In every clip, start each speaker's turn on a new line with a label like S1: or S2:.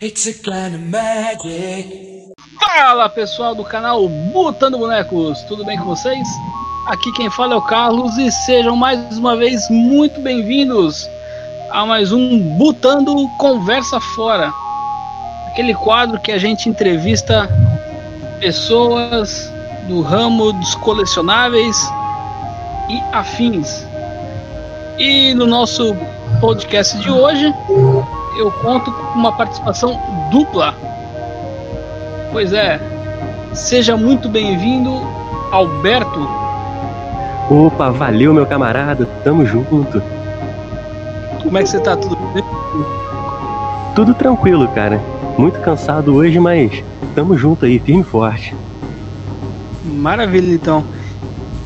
S1: It's a kind of magic.
S2: Fala pessoal do canal Botando Bonecos, tudo bem com vocês? Aqui quem fala é o Carlos e sejam mais uma vez muito bem-vindos a mais um Botando Conversa Fora. Aquele quadro que a gente entrevista pessoas do ramo dos colecionáveis e afins. E no nosso podcast de hoje, eu conto com uma participação dupla. Pois é, seja muito bem-vindo, Alberto.
S3: Opa, valeu meu camarada, tamo junto.
S2: Como é que você tá? Tudo bem?
S3: Tudo tranquilo, cara. Muito cansado hoje, mas tamo junto aí, firme e forte.
S2: Maravilha, então.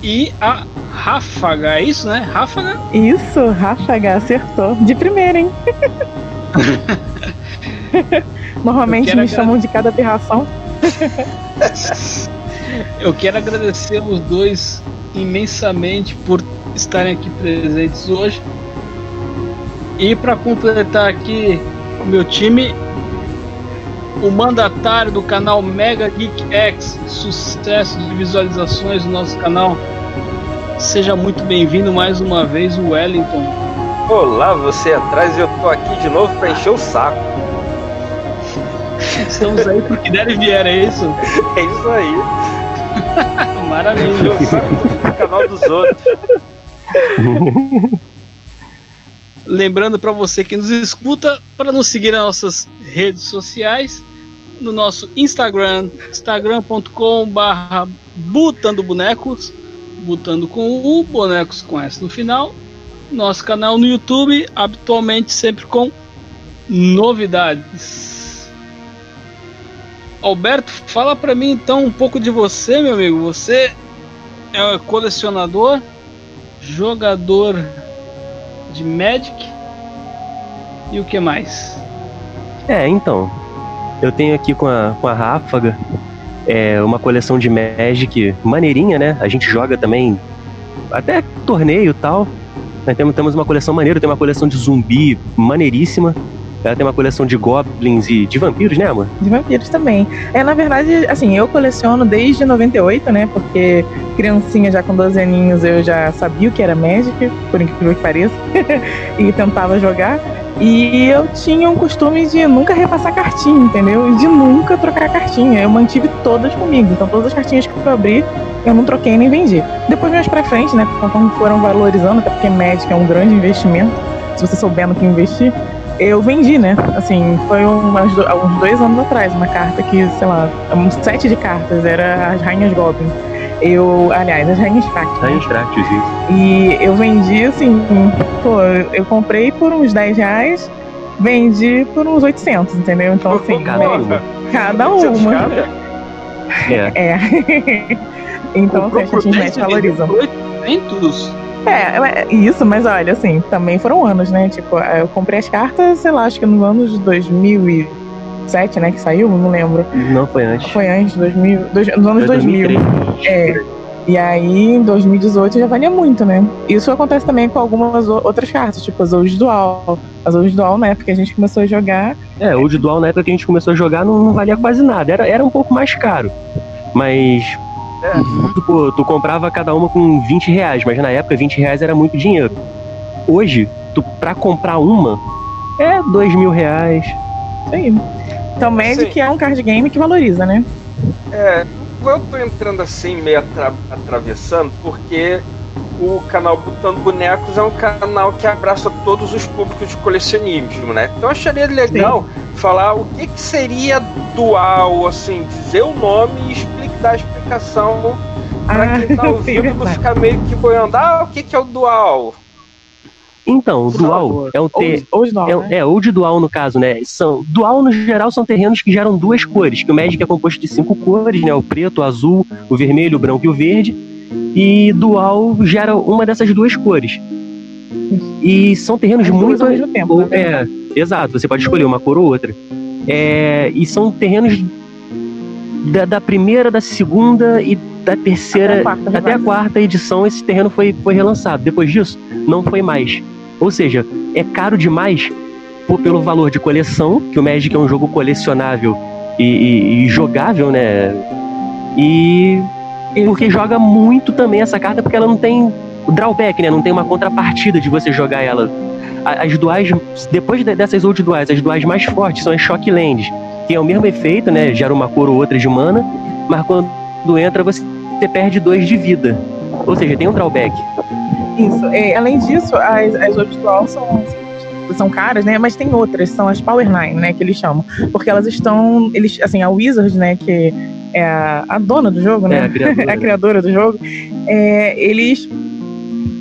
S2: E a Ráfaga, é isso, né? Ráfaga?
S4: Isso, Ráfaga, acertou. De primeira, hein? Normalmente me chamam de cada aberração.
S2: Eu quero agradecer os dois imensamente por estarem aqui presentes hoje. E para completar aqui o meu time, o mandatário do canal Mega Geek X, sucesso de visualizações no nosso canal. Seja muito bem-vindo mais uma vez, o Wellington.
S5: Olá, você atrás, eu tô aqui de novo pra encher o saco.
S2: Estamos aí porque der e vier, é isso?
S5: É isso aí,
S2: Maravilha.
S5: encher o saco do canal dos outros.
S2: Lembrando para você que nos escuta para nos seguir nas nossas redes sociais, no nosso Instagram, instagram.com/barra botando bonecos, botando com o bonecos com S no final. Nosso canal no YouTube, habitualmente sempre com novidades. Alberto, fala para mim então um pouco de você, meu amigo. Você é colecionador, jogador de Magic e o que mais?
S3: É, então, eu tenho aqui com a, com a Ráfaga é, uma coleção de Magic maneirinha, né? A gente joga também até torneio e tal. Temos uma coleção maneira, tem uma coleção de zumbi maneiríssima. Ela tem uma coleção de goblins e de vampiros, né, amor?
S4: De vampiros também. É, na verdade, assim, eu coleciono desde 98, né? Porque criancinha já com 12 aninhos eu já sabia o que era Magic, por incrível que pareça, e tentava jogar. E eu tinha um costume de nunca repassar cartinha, entendeu? E de nunca trocar cartinha. Eu mantive todas comigo. Então todas as cartinhas que eu abri, eu não troquei nem vendi. Depois mais pra frente, né? Conforme foram valorizando, até porque Magic é um grande investimento. Se você souber no que investir, eu vendi, né? Assim, foi umas do- uns dois anos atrás, uma carta que, sei lá, um set de cartas, era as Rainhas Goblin. Eu, aliás, as Rainhas.
S3: Tá em Stractus, isso.
S4: E eu vendi, assim, pô, eu comprei por uns 10 reais, vendi por uns 800, entendeu? Então, assim,
S3: Cada
S4: né,
S3: uma.
S4: cada uma.
S3: É.
S4: É. então, assim, as cartinhas médias valorizam.
S2: 800?
S4: É, é, isso, mas olha, assim, também foram anos, né? Tipo, eu comprei as cartas, sei lá, acho que nos anos de 2007, né, que saiu, não lembro.
S3: Não foi antes.
S4: Foi antes, 2000, dois, nos anos
S3: Foi
S4: 2000.
S3: 2003.
S4: É. E aí, em 2018 já valia muito, né? Isso acontece também com algumas outras cartas, tipo as Old Dual. As Old Dual, na época que a gente começou a jogar,
S3: É, o de dual na época que a gente começou a jogar não, não valia quase nada. Era, era um pouco mais caro. Mas.
S5: É.
S3: Tipo, tu comprava cada uma com 20 reais, mas na época 20 reais era muito dinheiro. Hoje, tu pra comprar uma é dois mil reais.
S4: isso aí. Então, Magic
S5: Sim.
S4: é um card game que valoriza, né?
S5: É, eu tô entrando assim, meio atra- atravessando, porque o canal Botando Bonecos é um canal que abraça todos os públicos de colecionismo, né? Então eu acharia legal falar o que, que seria dual, assim, dizer o nome e explicar, dar a explicação pra quem tá
S4: sim,
S5: ouvindo ficar meio que boiando. Ah, o que, que é o dual?
S3: Então,
S2: Por
S3: dual
S2: favor.
S3: é um ter.
S4: Old, Old Dual,
S3: É,
S4: né?
S3: é, ou de dual no caso, né? São, dual, no geral, são terrenos que geram duas cores. Que o Magic é composto de cinco cores, né? O preto, o azul, o vermelho, o branco e o verde. E dual gera uma dessas duas cores. E são terrenos
S4: As
S3: muito.
S4: ao mesmo tempo, né?
S3: É, exato, você pode escolher uma cor ou outra. É, e são terrenos da, da primeira, da segunda e da terceira
S4: Até a quarta,
S3: até a quarta edição esse terreno foi, foi relançado. Depois disso, não foi mais. Ou seja, é caro demais por- pelo valor de coleção, que o Magic é um jogo colecionável e, e- e jogável, né? E porque joga muito também essa carta, porque ela não tem drawback, né? Não tem uma contrapartida de você jogar ela. As duais, depois de- dessas old duais, as duais mais fortes são as Shock Lands, que é o mesmo efeito, né? Gera uma cor ou outra de mana, mas quando entra você perde dois de vida. Ou seja, tem um drawback.
S4: Isso. É, além disso, as, as Obstral são, são caras, né? Mas tem outras, são as Power Nine, né? Que eles chamam. Porque elas estão. Eles, assim, a Wizard, né? Que é a, a dona do jogo, né?
S3: É, a criadora.
S4: a criadora do jogo, é, eles.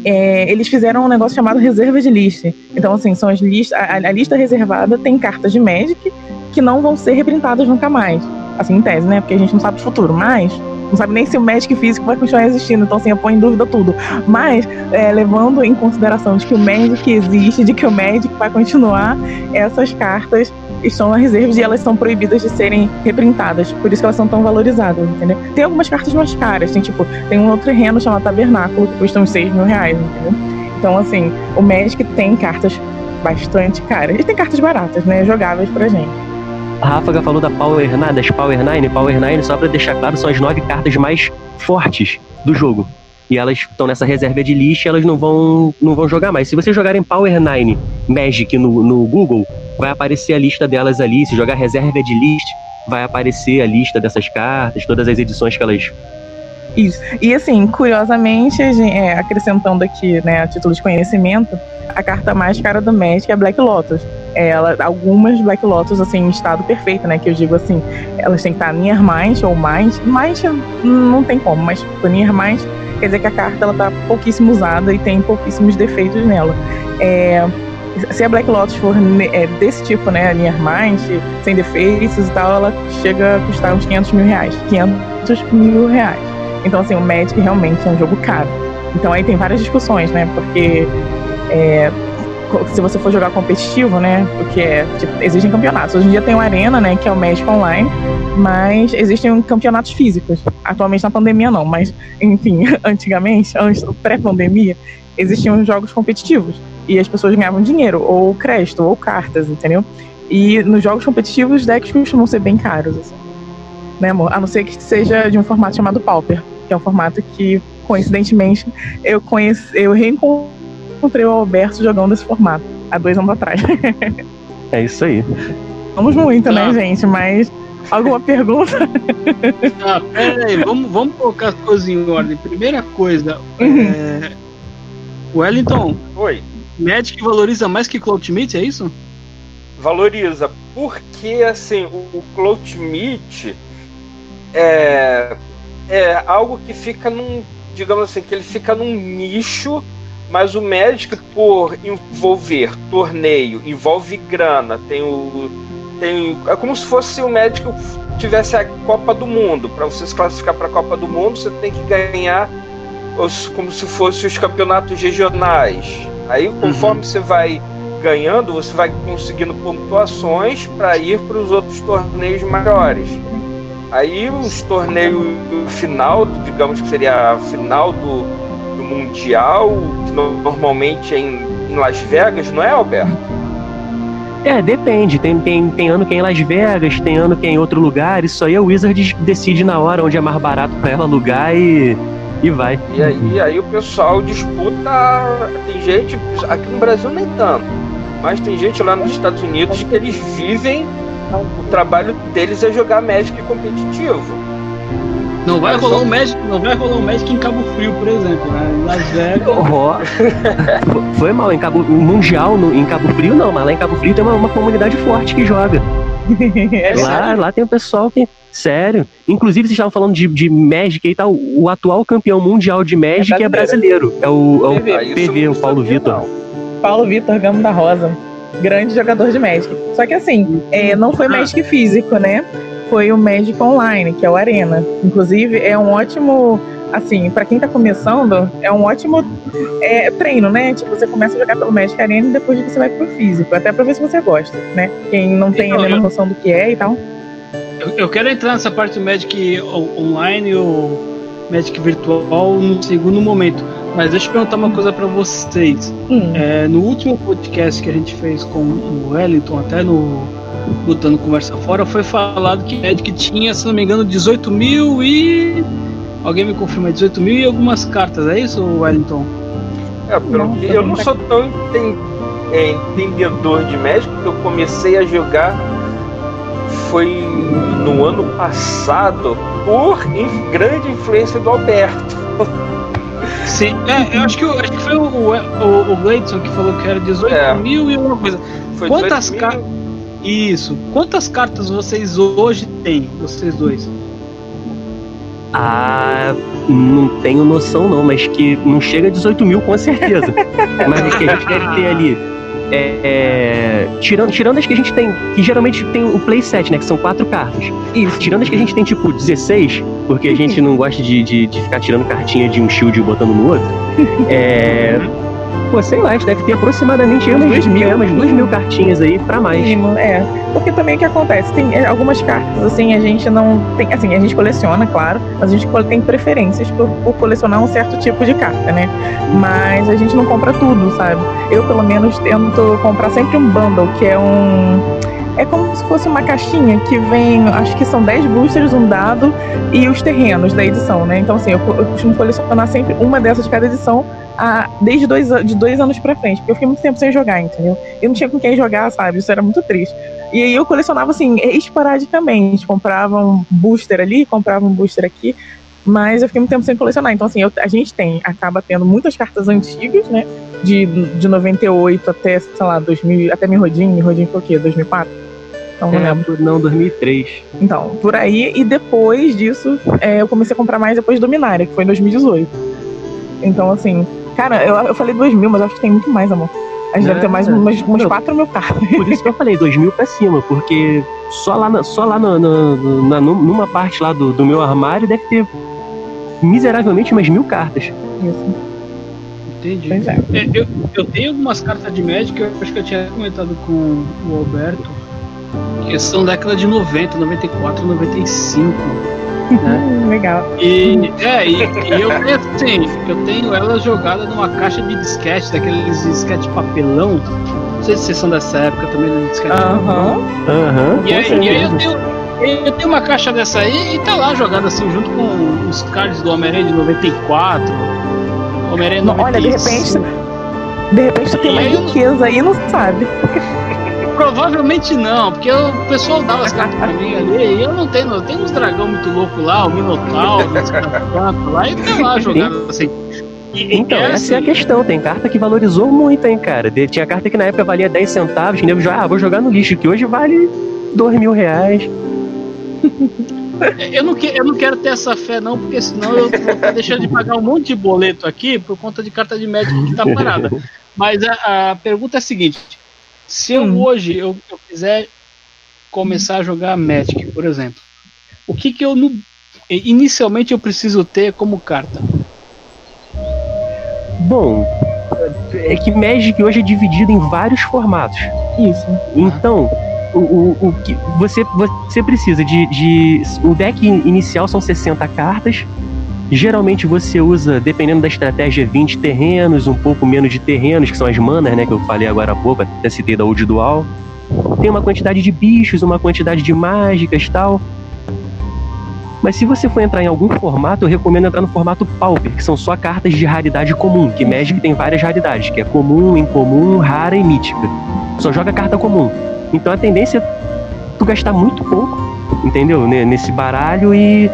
S4: é, eles fizeram um negócio chamado reserva de lista. Então, assim, são as listas. A, a lista reservada tem cartas de Magic que não vão ser reprintadas nunca mais. Assim, em tese, né? Porque a gente não sabe o futuro, mas não sabe nem se o Magic físico vai continuar existindo, então assim, eu ponho em dúvida tudo. Mas, é, levando em consideração de que o Magic existe, de que o Magic vai continuar, essas cartas estão na reserva e elas são proibidas de serem reprintadas. Por isso que elas são tão valorizadas, entendeu? Tem algumas cartas mais caras, tem tipo, tem um outro terreno chamado Tabernáculo, que custa uns 6 mil reais, entendeu? Então, assim, o Magic tem cartas bastante caras. E tem cartas baratas, né? Jogáveis pra gente.
S3: A Ráfaga falou da Power Nine, das Power Nine. Power Nine, só pra deixar claro, são as nove cartas mais fortes do jogo. E elas estão nessa reserva de lixo e elas não vão, não vão jogar mais. Se vocês jogarem Power Nine Magic no, no Google, vai aparecer a lista delas ali. Se jogar reserva de list, vai aparecer a lista dessas cartas, todas as edições que elas.
S4: Isso. E assim, curiosamente, é, acrescentando aqui, né, a título de conhecimento, a carta mais cara do Magic é Black Lotus. É, Ela, algumas Black Lotus, assim, em estado perfeito, né? Que eu digo assim, elas têm que estar Near Mind ou Mais. Mais não tem como, mas tipo, Near Mind quer dizer que a carta ela tá pouquíssimo usada e tem pouquíssimos defeitos nela. É, se a Black Lotus for é, desse tipo, né, Near Mind, sem defeitos e tal, ela chega a custar uns 500 mil reais. 500 mil reais. Então, assim, o Magic realmente é um jogo caro. Então, aí tem várias discussões, né? Porque é, se você for jogar competitivo, né? Porque é, tipo, existem campeonatos. Hoje em dia tem o Arena, né? Que é o Magic Online. Mas existem campeonatos físicos. Atualmente na pandemia não, mas, enfim, antigamente, antes, pré-pandemia, existiam jogos competitivos. E as pessoas ganhavam dinheiro, ou crédito, ou cartas, entendeu? E nos jogos competitivos, os decks costumam ser bem caros, assim. Né, amor? A não ser que seja de um formato chamado Pauper, que é um formato que, coincidentemente, eu conheci, eu reencontrei o Alberto jogando esse formato há dois anos atrás.
S3: É isso aí.
S4: Vamos muito, né, gente? Mas alguma pergunta?
S2: Ah, pera aí, vamos, vamos colocar as coisas em ordem. Primeira coisa,
S4: Uhum.
S2: é... Wellington,
S5: Oi.
S2: Magic valoriza mais que Cloud Meat, é isso?
S5: valoriza. Porque, assim, o, Clout Meat é, é algo que fica num, digamos assim, que ele fica num nicho, mas o Magic, por envolver torneio, envolve grana, tem o. Tem, é como se fosse o Magic tivesse a Copa do Mundo. Para você se classificar para a Copa do Mundo, você tem que ganhar os, como se fossem os campeonatos regionais. Aí, conforme você vai ganhando, você vai conseguindo pontuações para ir para os outros torneios maiores. Aí os torneios final, digamos que seria a final do, do Mundial, que normalmente é em, em Las Vegas, não é, Alberto?
S3: É, depende. Tem, tem, tem ano que é em Las Vegas, tem ano que é em outro lugar. Isso aí a Wizard decide na hora onde é mais barato pra ela alugar e, e vai.
S5: E aí, aí o pessoal disputa. Tem gente, aqui no Brasil nem tanto, mas tem gente lá nos Estados Unidos que eles vivem. O trabalho deles é jogar Magic competitivo.
S2: Não vai rolar
S5: só-
S2: um Magic, não vai rolar um Magic em Cabo Frio, por exemplo, né? Em Las Vegas.
S3: Foi mal. Em Cabo, Mundial, no, em Cabo Frio, não, mas lá em Cabo Frio tem uma, uma comunidade forte que joga.
S4: É
S3: Lá, lá tem o pessoal que. Sério. Inclusive, vocês estavam falando de, de Magic e tal. O atual campeão mundial de Magic é brasileiro. É o, é o
S4: PV.
S5: Ah, isso
S3: PV,
S5: eu
S3: o Paulo Vitor.
S4: Paulo Vitor Gamo da Rosa. Grande jogador de Magic. Só que assim, é, não foi Magic físico, né? Foi o Magic Online, que é o Arena. Inclusive, é um ótimo. Assim, pra quem tá começando, é um ótimo é, treino, né? Tipo, você começa a jogar pelo Magic Arena e depois você vai pro físico. Até pra ver se você gosta, né? Quem não tem
S2: Então,
S4: a
S2: eu-
S4: noção do que é e tal.
S2: Eu, eu quero entrar nessa parte do Magic online ou Magic virtual no segundo momento. Mas deixa eu perguntar uma coisa pra vocês.
S4: Hum.
S2: É, no último podcast que a gente fez com o Wellington, até no Botando Conversa Fora, foi falado que o Magic tinha, se não me engano, 18 mil e. Alguém me confirma, 18 mil e algumas cartas, é isso, Wellington?
S5: É, pelo que eu não sou tão enten- é, entendedor de Magic, porque eu comecei a jogar foi no ano passado por in- grande influência do Alberto.
S2: Sim, é, eu acho que, o- acho que foi o, o, o Gleidson que falou que era 18
S5: É.
S2: mil e alguma coisa.
S5: Foi
S2: Quantas
S5: 18 mil-
S2: cartas? Isso. Quantas cartas vocês hoje têm, vocês dois?
S3: Ah, não tenho noção não, mas que não chega a 18 mil com certeza. mas que a gente deve ter ali. É, tirando, tirando as que a gente tem, que geralmente tem o playset, né? Que são quatro cartas.
S4: Isso.
S3: Tirando as que a gente tem, tipo, 16, porque a gente não gosta de, de, de ficar tirando cartinha de um shield e botando no outro. É. Pô, sei lá, a gente deve ter aproximadamente umas
S4: mil.
S3: é, umas duas mil cartinhas aí pra mais.
S4: Mínimo, é. Porque também o que acontece? Tem é, algumas cartas, assim, a gente não tem. Assim, a gente coleciona, claro, mas a gente tem preferências por, por colecionar um certo tipo de carta, né? Mas a gente não compra tudo, sabe? Eu, pelo menos, tento comprar sempre um bundle, que é um. É como se fosse uma caixinha que vem, acho que são 10 boosters, um dado e os terrenos da edição, né? Então, assim, eu, eu costumo colecionar sempre uma dessas de cada edição ah, desde dois, de dois anos pra frente, porque eu fiquei muito tempo sem jogar, entendeu? Eu não tinha com quem jogar, sabe? Isso era muito triste. E aí eu colecionava assim, esporadicamente. Comprava um booster ali, comprava um booster aqui. Mas eu fiquei muito tempo sem colecionar. Então, assim, eu- a gente tem, acaba tendo muitas cartas antigas, né? De, de 98 até, sei lá, 2000, até Mirrodin. Mirrodin foi o quê? 2004? Então, não.
S3: É, não, 2003.
S4: Então, por aí. E depois disso, é, eu comecei a comprar mais depois do Dominária, que foi em 2018. Então, assim, cara, eu, eu falei 2 mil, mas acho que tem muito mais, amor. A gente
S3: Não,
S4: deve ter mais umas, umas 4 mil cartas.
S3: Por isso que eu falei 2 mil pra cima, porque só lá, na, só lá na, na- na- numa parte lá do, do meu armário deve ter miseravelmente umas mil cartas.
S4: Isso.
S2: Entendi.
S4: É.
S2: É, eu, eu tenho algumas cartas de Magic, eu acho que eu tinha comentado com o Alberto, que são da década de 90, 94, 95. Né?
S4: Hum, legal.
S2: E, é, e, e eu tenho assim, eu tenho elas jogadas numa caixa de disquete, daqueles disquete papelão. Não sei se vocês são dessa época também, do disquete papelão.
S4: Aham.
S3: Aham.
S2: E, aí, e aí eu tenho, eu tenho uma caixa dessa aí e tá lá jogada assim, junto com os cards do Homem-Aranha de 94. Homem-Aranha
S4: olha, de
S2: 95.
S4: repente- De repente tu tem uma riqueza aí e não sabe.
S2: Provavelmente não, porque o pessoal dava as cartas pra mim ali e eu não tenho, tenho uns dragão muito louco lá, o Minotauro, lá, e tá lá jogado assim. E,
S3: Então,
S2: é
S3: essa é a
S2: assim,
S3: questão. Tem carta que valorizou muito, hein, cara. Tinha carta que na época valia 10 centavos, que nego já, ah, vou jogar no lixo, que hoje vale 2 mil reais.
S2: Eu não, que, eu não quero ter essa fé, não, porque senão eu vou estar deixando de pagar um monte de boleto aqui por conta de carta de médico que tá parada. Mas a, a pergunta é a seguinte: se eu
S4: Hum.
S2: hoje eu, eu quiser começar a jogar Magic, por exemplo, o que que eu no- inicialmente eu preciso ter como carta?
S3: Bom, é que Magic hoje é dividido em vários formatos.
S4: Isso.
S3: Então, o, o, o que você, você precisa de, de. O deck in- inicial são 60 cartas. Geralmente você usa, dependendo da estratégia, 20 terrenos, um pouco menos de terrenos, que são as manas, né? Que eu falei agora há pouco, até citei da Old Dual. Tem uma quantidade de bichos, uma quantidade de mágicas tal. Mas se você for entrar em algum formato, eu recomendo entrar no formato Pauper, que são só cartas de raridade comum, que Magic tem várias raridades, que é comum, incomum, rara e mítica. Só joga carta comum. Então a tendência é tu gastar muito pouco, entendeu? Ne- Nesse baralho e,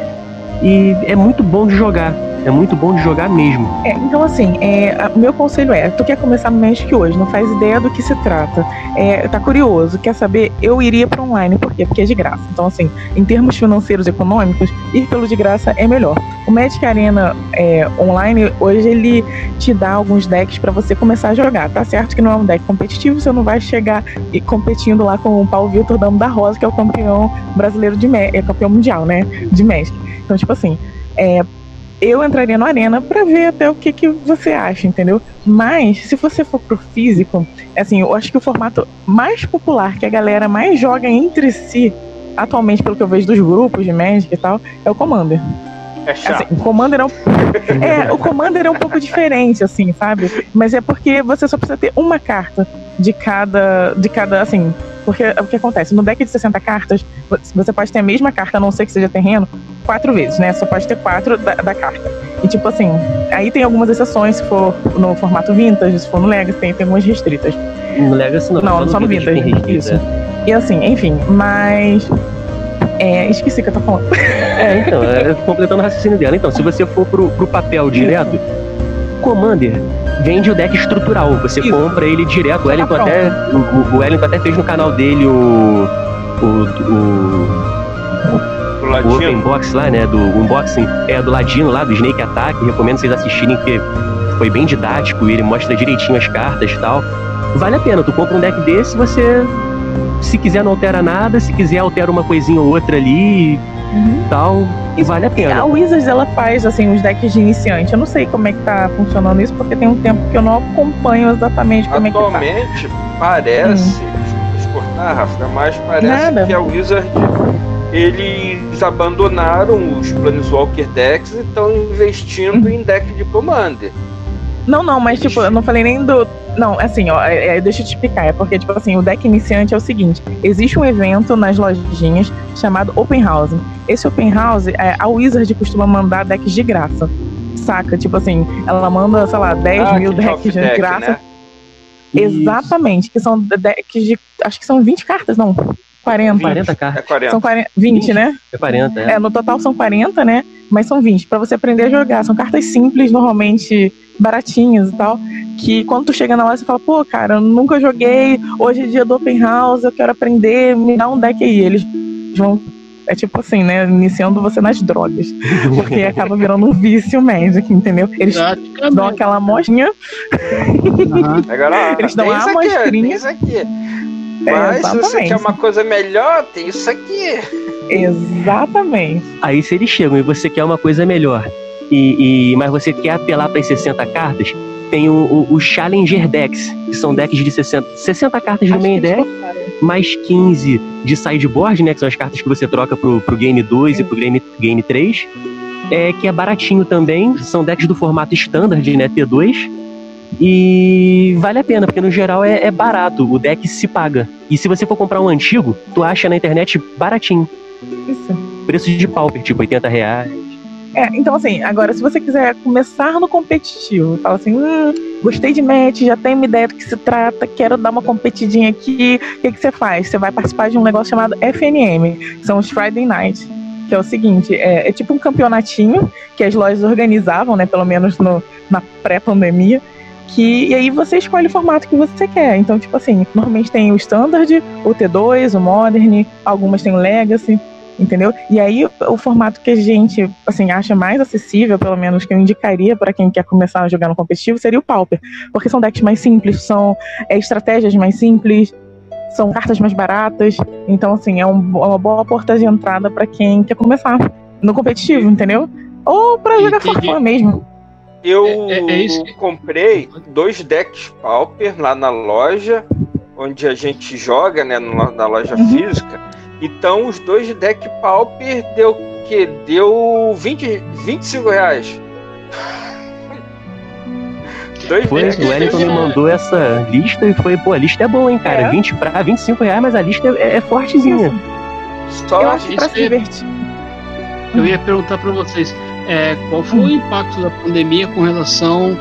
S3: e é muito bom de jogar. É muito bom de jogar mesmo.
S4: É, então, assim, é, meu conselho é: tu quer começar no Magic hoje, não faz ideia do que se trata, é, tá curioso, quer saber? Eu iria para online, por quê? Porque é de graça. Então, assim, em termos financeiros e econômicos, ir pelo de graça é melhor. O Magic Arena é, online, hoje, ele te dá alguns decks para você começar a jogar. Tá certo que não é um deck competitivo, você não vai chegar e competindo lá com o Paulo Vitor Damo da Rosa, que é o campeão brasileiro de é campeão mundial, né? De Magic. Então, tipo assim, é, eu entraria no Arena pra ver até o que, que você acha, entendeu? Mas, se você for pro físico, assim, eu acho que o formato mais popular que a galera mais joga entre si, atualmente, pelo que eu vejo dos grupos de Magic e tal, é o Commander.
S5: É chato.
S4: Assim, o Commander é um... é, o Commander é um pouco diferente, assim, sabe? Mas é porque você só precisa ter uma carta de cada, de cada, assim, porque o que acontece? No deck de 60 cartas, você pode ter a mesma carta, a não ser que seja terreno, quatro vezes, né? Só pode ter quatro da, da carta. E tipo assim, aí tem algumas exceções, se for no formato vintage, se for no Legacy, tem, tem algumas restritas.
S3: No Legacy não.
S4: Não, só no Vintage.
S3: restrito,
S4: Isso.
S3: é.
S4: E assim, enfim, mas. É, esqueci o que eu tô falando.
S3: É, então, é, completando o raciocínio dela. Então, se você for pro, pro papel direto, Commander vende o deck estrutural. Você
S4: Isso.
S3: compra ele direto. O Wellington,
S4: Tá
S3: até, o, o Wellington até fez no canal dele o. O, o,
S5: Do
S3: o
S5: ladinho.
S3: Open Box lá, né? Do unboxing é do Ladino lá, do Snake Attack. Recomendo vocês assistirem, porque foi bem didático. Ele mostra direitinho as cartas e tal. Vale a pena. Tu compra um deck desse, você. Se quiser, não altera nada. Se quiser, altera uma coisinha ou outra ali e tal. E vale a
S4: A
S3: pena.
S4: Wizards ela faz assim os decks de iniciante. Eu não sei como é que tá funcionando isso, porque tem um tempo que eu não acompanho exatamente como é que tá.
S5: Atualmente, parece, desculpa cortar, Rafa, mas parece
S4: Nada.
S5: que a Wizard eles abandonaram os Planeswalker decks e estão investindo
S4: Uhum.
S5: em deck de Commander.
S4: Não, não, mas tipo, eu não falei nem do. Não, assim, ó, é- é, deixa eu te explicar. É porque, tipo assim, o deck iniciante é o seguinte: existe um evento nas lojinhas chamado Open House. Esse Open House, é, a Wizard costuma mandar decks de graça. Saca? Tipo assim, ela manda, sei lá, 10
S5: Ah,
S4: mil decks de
S5: deck,
S4: graça.
S5: né?
S4: Exatamente, que são decks de. Acho que são 20 cartas, não. 40.
S3: 40
S5: É
S3: cartas.
S5: 40.
S4: São 40, 20, né?
S3: É 40, é.
S4: É, no total são 40, né? Mas são 20 pra você aprender a jogar. São cartas simples, normalmente baratinhas e tal. Que quando tu chega na loja, você fala, pô, cara, eu nunca joguei. Hoje é dia do Open House, eu quero aprender, me dá um deck aí. Eles vão. É tipo assim, né? Iniciando você nas drogas. Porque acaba virando um vício Magic, entendeu? Eles dão aquela amostrinha.
S2: Aham.
S5: Agora,
S4: Eles dão a
S5: isso aqui,
S4: amostrinha.
S5: tem isso aqui. Mas se você quer uma coisa melhor, tem isso aqui.
S4: Exatamente.
S3: Aí se eles chegam e você quer uma coisa melhor, e, e- mas você quer apelar para as 60 cartas, tem o, o, o Challenger Decks, que são decks de 60, 60 cartas
S4: Acho
S3: main
S4: que eles
S3: deck, mais 15 de sideboard, né? Que são as cartas que você troca pro, pro Game 2 e pro Game, game 3. É, que é baratinho também. São decks do formato standard, né? T2. E vale a pena, porque no geral é, é barato. O deck se paga. E se você for comprar um antigo, tu acha na internet baratinho.
S4: Isso.
S3: Preço de pauper, tipo 80 reais.
S4: É, então assim, agora se você quiser começar no competitivo, fala assim, hum, gostei de match, já tenho uma ideia do que se trata, quero dar uma competidinha aqui, o que, que você faz? Você vai participar de um negócio chamado FNM, que são os Friday Night, que é o seguinte, é, é tipo um campeonatinho que as lojas organizavam, né, pelo menos no, na pré-pandemia, que, e aí você escolhe o formato que você quer. Então, tipo assim, normalmente tem o Standard, o T2, o Modern, algumas tem o Legacy, entendeu? E aí o, formato que a gente assim acha mais acessível, pelo menos que eu indicaria para quem quer começar a jogar no competitivo, seria o Pauper, porque são decks mais simples, são é, estratégias mais simples, são cartas mais baratas, então assim é um- é uma boa porta de entrada para quem quer começar no competitivo, entendeu? Ou para jogar for
S2: Entendi.
S4: fun mesmo.
S5: Eu
S2: É- é- é isso que-
S5: comprei dois decks Pauper lá na loja, onde a gente joga, né, na loja
S4: Uhum.
S5: física. Então, os dois deck Pauper deu o quê? Deu 20, 25 reais. dois
S3: Foi,
S5: decks.
S3: o Wellington me mandou essa lista e foi, pô, a lista é boa, hein, cara.
S4: É?
S3: 20 pra 25 reais, mas a lista é, é fortezinha.
S5: Só
S4: Eu acho que pra se divertir.
S2: Eu ia perguntar para vocês é, qual foi o impacto da pandemia com relação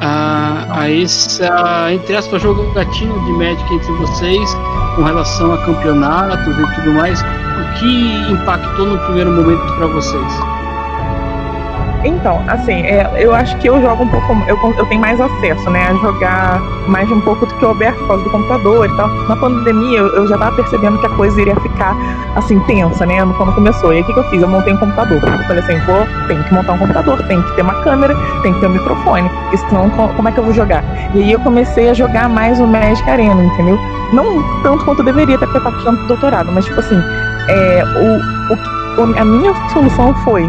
S2: a, a essa, entre aspas, jogatina de Magic entre vocês, com relação a campeonatos e tudo mais. O que impactou no primeiro momento para vocês?
S4: Então, assim, é, eu acho que eu jogo um pouco. Eu, eu tenho mais acesso, né? A jogar mais um pouco do que o Alberto por causa do computador e tal. Na pandemia, eu, eu já tava percebendo que a coisa iria ficar, assim, tensa, né? Quando começou. E aí, o que, que eu fiz? Eu montei um computador. Eu falei assim, vou, tem que montar um computador, tem que ter uma câmera, tem que ter um microfone. Senão, co- como é que eu vou jogar? E aí, eu comecei a jogar mais o Magic Arena, entendeu? Não tanto quanto eu deveria, até porque eu tava estudando doutorado, mas, tipo assim, é, o, o- a minha solução foi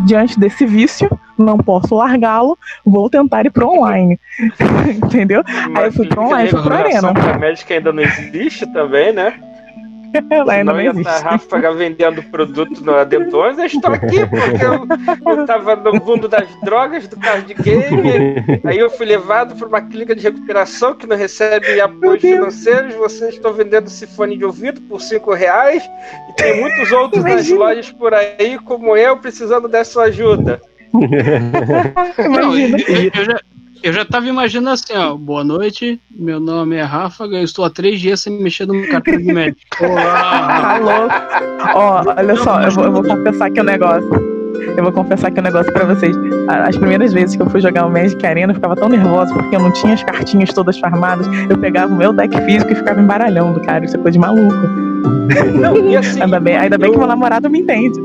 S4: diante desse vício, não posso largá-lo, vou tentar ir pro online. Entendeu? Aí eu fui pro online, fui pro
S5: Mas
S4: Arena.
S5: A médica ainda não existe também, né?
S4: Ainda
S5: Não
S4: não
S5: ia
S4: existe.
S5: estar a Ráfaga vendendo produto no Adentões, eu estou aqui porque eu, eu tava no mundo das drogas, do card game, aí eu fui levado para uma clínica de recuperação que não recebe apoios financeiros, vocês estão vendendo esse fone de ouvido por 5 reais, e tem muitos outros nas lojas por aí, como eu, precisando dessa ajuda.
S2: Não,
S4: Imagina.
S2: eu- eu já, eu já tava imaginando assim, ó. Boa noite, meu nome é Ráfaga, eu estou há três dias sem mexer no meu cartão de médico. Olá!
S4: Tá louco. Ó, olha só, eu vou, eu vou confessar aqui um negócio. Eu vou confessar aqui um negócio pra vocês. As primeiras vezes que eu fui jogar o Magic Arena, eu ficava tão nervosa porque eu não tinha as cartinhas todas farmadas. Eu pegava o meu deck físico e ficava embaralhando, cara. Isso é coisa de maluco.
S5: Não, e assim,
S4: Ainda bem, ainda bem que meu namorado me entende.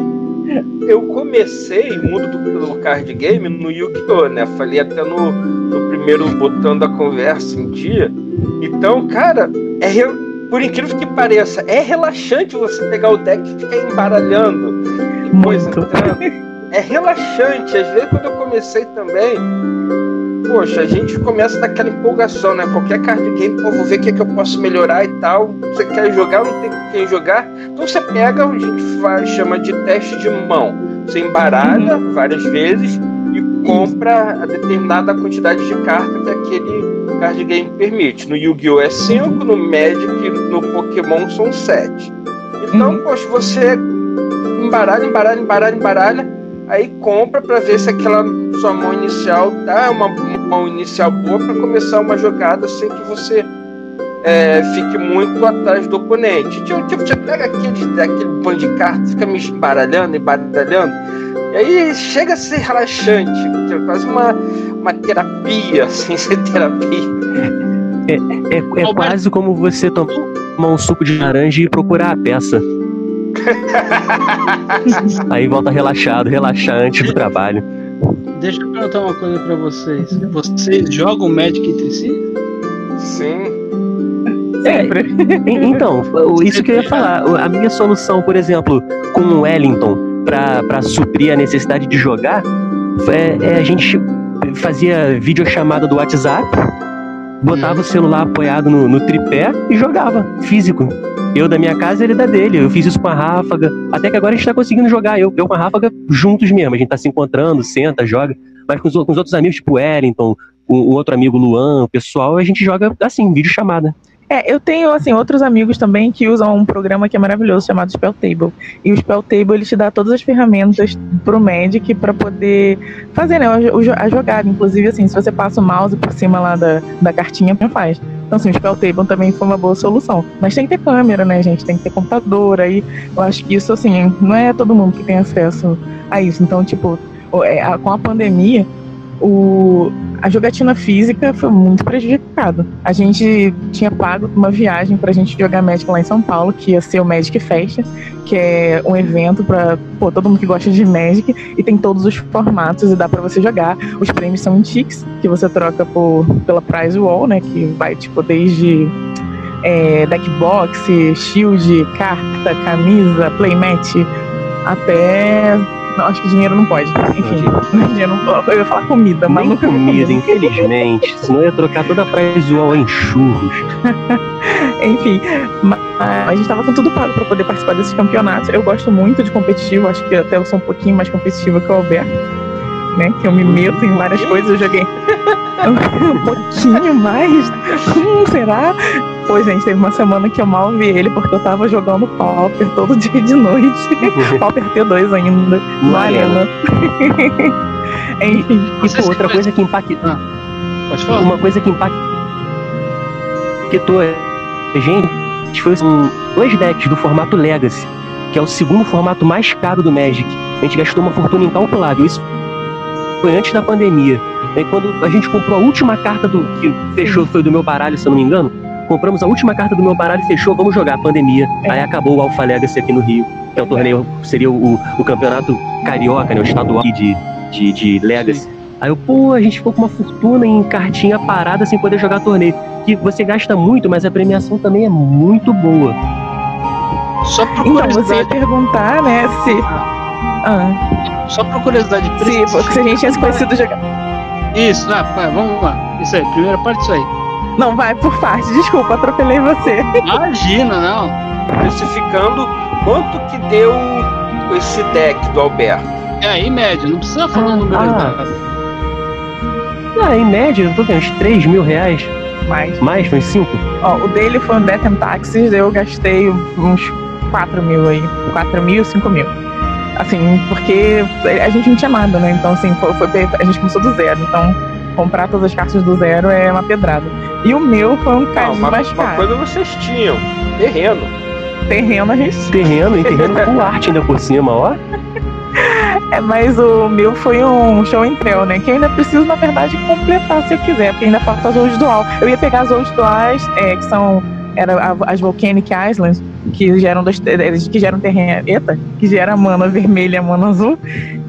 S5: Eu comecei mundo do, do card game no Yu-Gi-Oh! né? Falei até no, no primeiro botando a conversa em dia. Então, cara, é por incrível que pareça, é relaxante você pegar o deck e ficar embaralhando. E coisa entrando. É relaxante. Às vezes quando eu comecei também, poxa, a gente começa naquela empolgação, né? Qualquer card game, pô, vou ver o que, é que eu posso melhorar e tal. Você quer jogar, não tem com quem jogar. Então você pega, a gente faz, chama de teste de mão. Você embaralha várias vezes e compra a determinada quantidade de cartas que aquele card game permite. No Yu-Gi-Oh! é 5, no Magic, no Pokémon são 7. Então,
S4: Uhum.
S5: poxa, você embaralha, embaralha, embaralha, embaralha, aí compra pra ver se aquela sua mão inicial dá uma mão inicial boa pra começar uma jogada sem que você é, fique muito atrás do oponente. Tipo, tipo você pega aquele, aquele bando de cartas, fica me embaralhando, embaralhando, e aí chega a ser relaxante, é quase uma, uma terapia, sem ser terapia.
S3: É, é
S2: Alberto.
S3: quase como você tomar um suco de laranja e procurar a peça. Aí volta relaxado, relaxar antes do trabalho.
S2: Deixa eu perguntar uma coisa pra vocês. Vocês jogam Magic entre si?
S5: Sim.
S4: Sempre.
S3: E- Então, isso que eu ia falar. A minha solução, por exemplo, com o Wellington, pra, pra suprir a necessidade de jogar, é, é a gente fazia videochamada do WhatsApp, botava o celular apoiado no, no tripé e jogava, físico. Eu da minha casa, ele da dele. Eu fiz isso com a Ráfaga. Até que agora a gente tá conseguindo jogar. Eu, eu com a Ráfaga juntos mesmo. A gente tá se encontrando, senta, joga. Mas com os, com os outros amigos, tipo Wellington, o, o outro amigo Luan, o pessoal, a gente joga assim, videochamada.
S4: É, eu tenho, assim, outros amigos também que usam um programa que é maravilhoso chamado Spell Table. E o Spell Table, ele te dá todas as ferramentas pro Magic pra poder fazer, né, a jogada. Inclusive, assim, se você passa o mouse por cima lá da, da cartinha, faz. Então, assim, o Spell Table também foi uma boa solução. Mas tem que ter câmera, né, gente? Tem que ter computador. Aí, eu acho que isso, assim, não é todo mundo que tem acesso a isso. Então, tipo, é, com a pandemia, o, a jogatina física foi muito prejudicada. A gente tinha pago uma viagem pra gente jogar Magic lá em São Paulo, que ia ser o Magic Fest, que é um evento pô, todo mundo que gosta de Magic e tem todos os formatos e dá pra você jogar. Os prêmios são em Tix, que você troca por, pela Prize Wall, né? Que vai tipo desde é, deckbox, shield, carta, camisa, playmat, até. Não, acho que dinheiro não pode. Enfim, dinheiro não, eu ia falar comida, mas
S3: Nem
S4: nunca
S3: comida, infelizmente. Senão eu ia trocar toda a wall em churros.
S4: Enfim, mas a gente tava com tudo pago pra poder participar desses campeonatos. Eu gosto muito de competitivo, acho que até eu sou um pouquinho mais competitiva que o Alberto, né? Que eu me meto em várias coisas, eu joguei um pouquinho mais. Hum, será? Pô, gente, teve uma semana que eu mal vi ele porque eu tava jogando Pauper todo dia de noite. Pauper T2 ainda,
S3: No
S4: na arena. Enfim,
S3: E
S2: Vocês
S3: pô, outra coisa que impacta.
S2: Pode falar?
S3: Uma coisa que impactou a gente foi um, dois decks do formato Legacy, que é o segundo formato mais caro do Magic. A gente gastou uma fortuna incalculável. Isso foi antes da pandemia. Aí quando a gente comprou a última carta do que fechou, foi do meu baralho, se eu não me engano. Compramos a última carta do meu baralho, fechou, vamos jogar, pandemia.
S4: É.
S3: Aí acabou o Alpha Legacy aqui no Rio, que é o torneio, seria o, o campeonato carioca, né, o estadual de, de, de Legacy. Aí eu, pô, a gente ficou com uma fortuna em cartinha parada sem poder jogar torneio. Que você gasta muito, mas a premiação também é muito boa.
S2: Só por
S4: Então, você ia
S2: curiosidade,
S4: perguntar, né, se. Ah,
S2: só por curiosidade.
S4: se, se a gente tinha se conhecido jogar.
S2: Isso, ah, vai, vamos lá. Isso aí, primeira parte disso aí.
S4: Não, vai por parte. Desculpa, atropelei você.
S2: Imagina, não.
S5: precificando quanto que deu esse deck do Alberto.
S2: É, em média, não precisa falar o número
S3: Ah.
S2: exato.
S3: Ah, em média, eu tô vendo uns 3 mil reais.
S4: Mais.
S3: Mais, uns 5.
S4: Ó, o dele foi um Death and Taxes, eu gastei uns 4 mil aí. 4 mil, 5 mil. Assim, porque a gente não tinha nada, né? Então, assim, foi, foi- a gente começou do zero. Então, comprar todas as cartas do zero é uma pedrada. E o meu foi um caso
S5: uma,
S4: mais
S5: uma
S4: caro.
S5: coisa vocês tinham, terreno.
S4: Terreno a gente
S3: Terreno, e terreno com arte ainda por cima, ó.
S4: É, mas o meu foi um show em trail, né? Que eu ainda preciso, na verdade, completar se eu quiser, porque ainda falta as Old Dual. Eu ia pegar as Old Duais, é, que são era a- as Volcanic Islands, que geram dois, que geram terreno, eita, que gera mana vermelha e mana azul.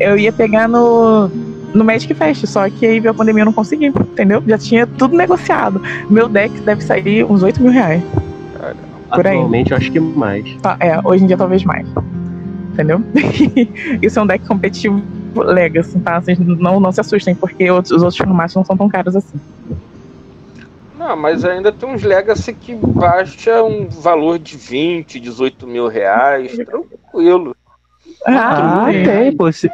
S4: Eu ia pegar no no Magic Fest, só que aí veio a pandemia eu não consegui, entendeu? Já tinha tudo negociado. Meu deck deve sair uns 8 mil reais. Por aí.
S3: Atualmente eu acho que mais.
S4: Tá, é, hoje em dia talvez mais. Entendeu? Isso é um deck competitivo Legacy, tá? Vocês não, não se assustem, porque outros- os outros formatos não são tão caros assim.
S5: Não, mas ainda tem uns Legacy que baixa um valor de 20, 18 mil reais, tranquilo.
S3: Ah,
S4: sim.
S3: tem, pô. Se,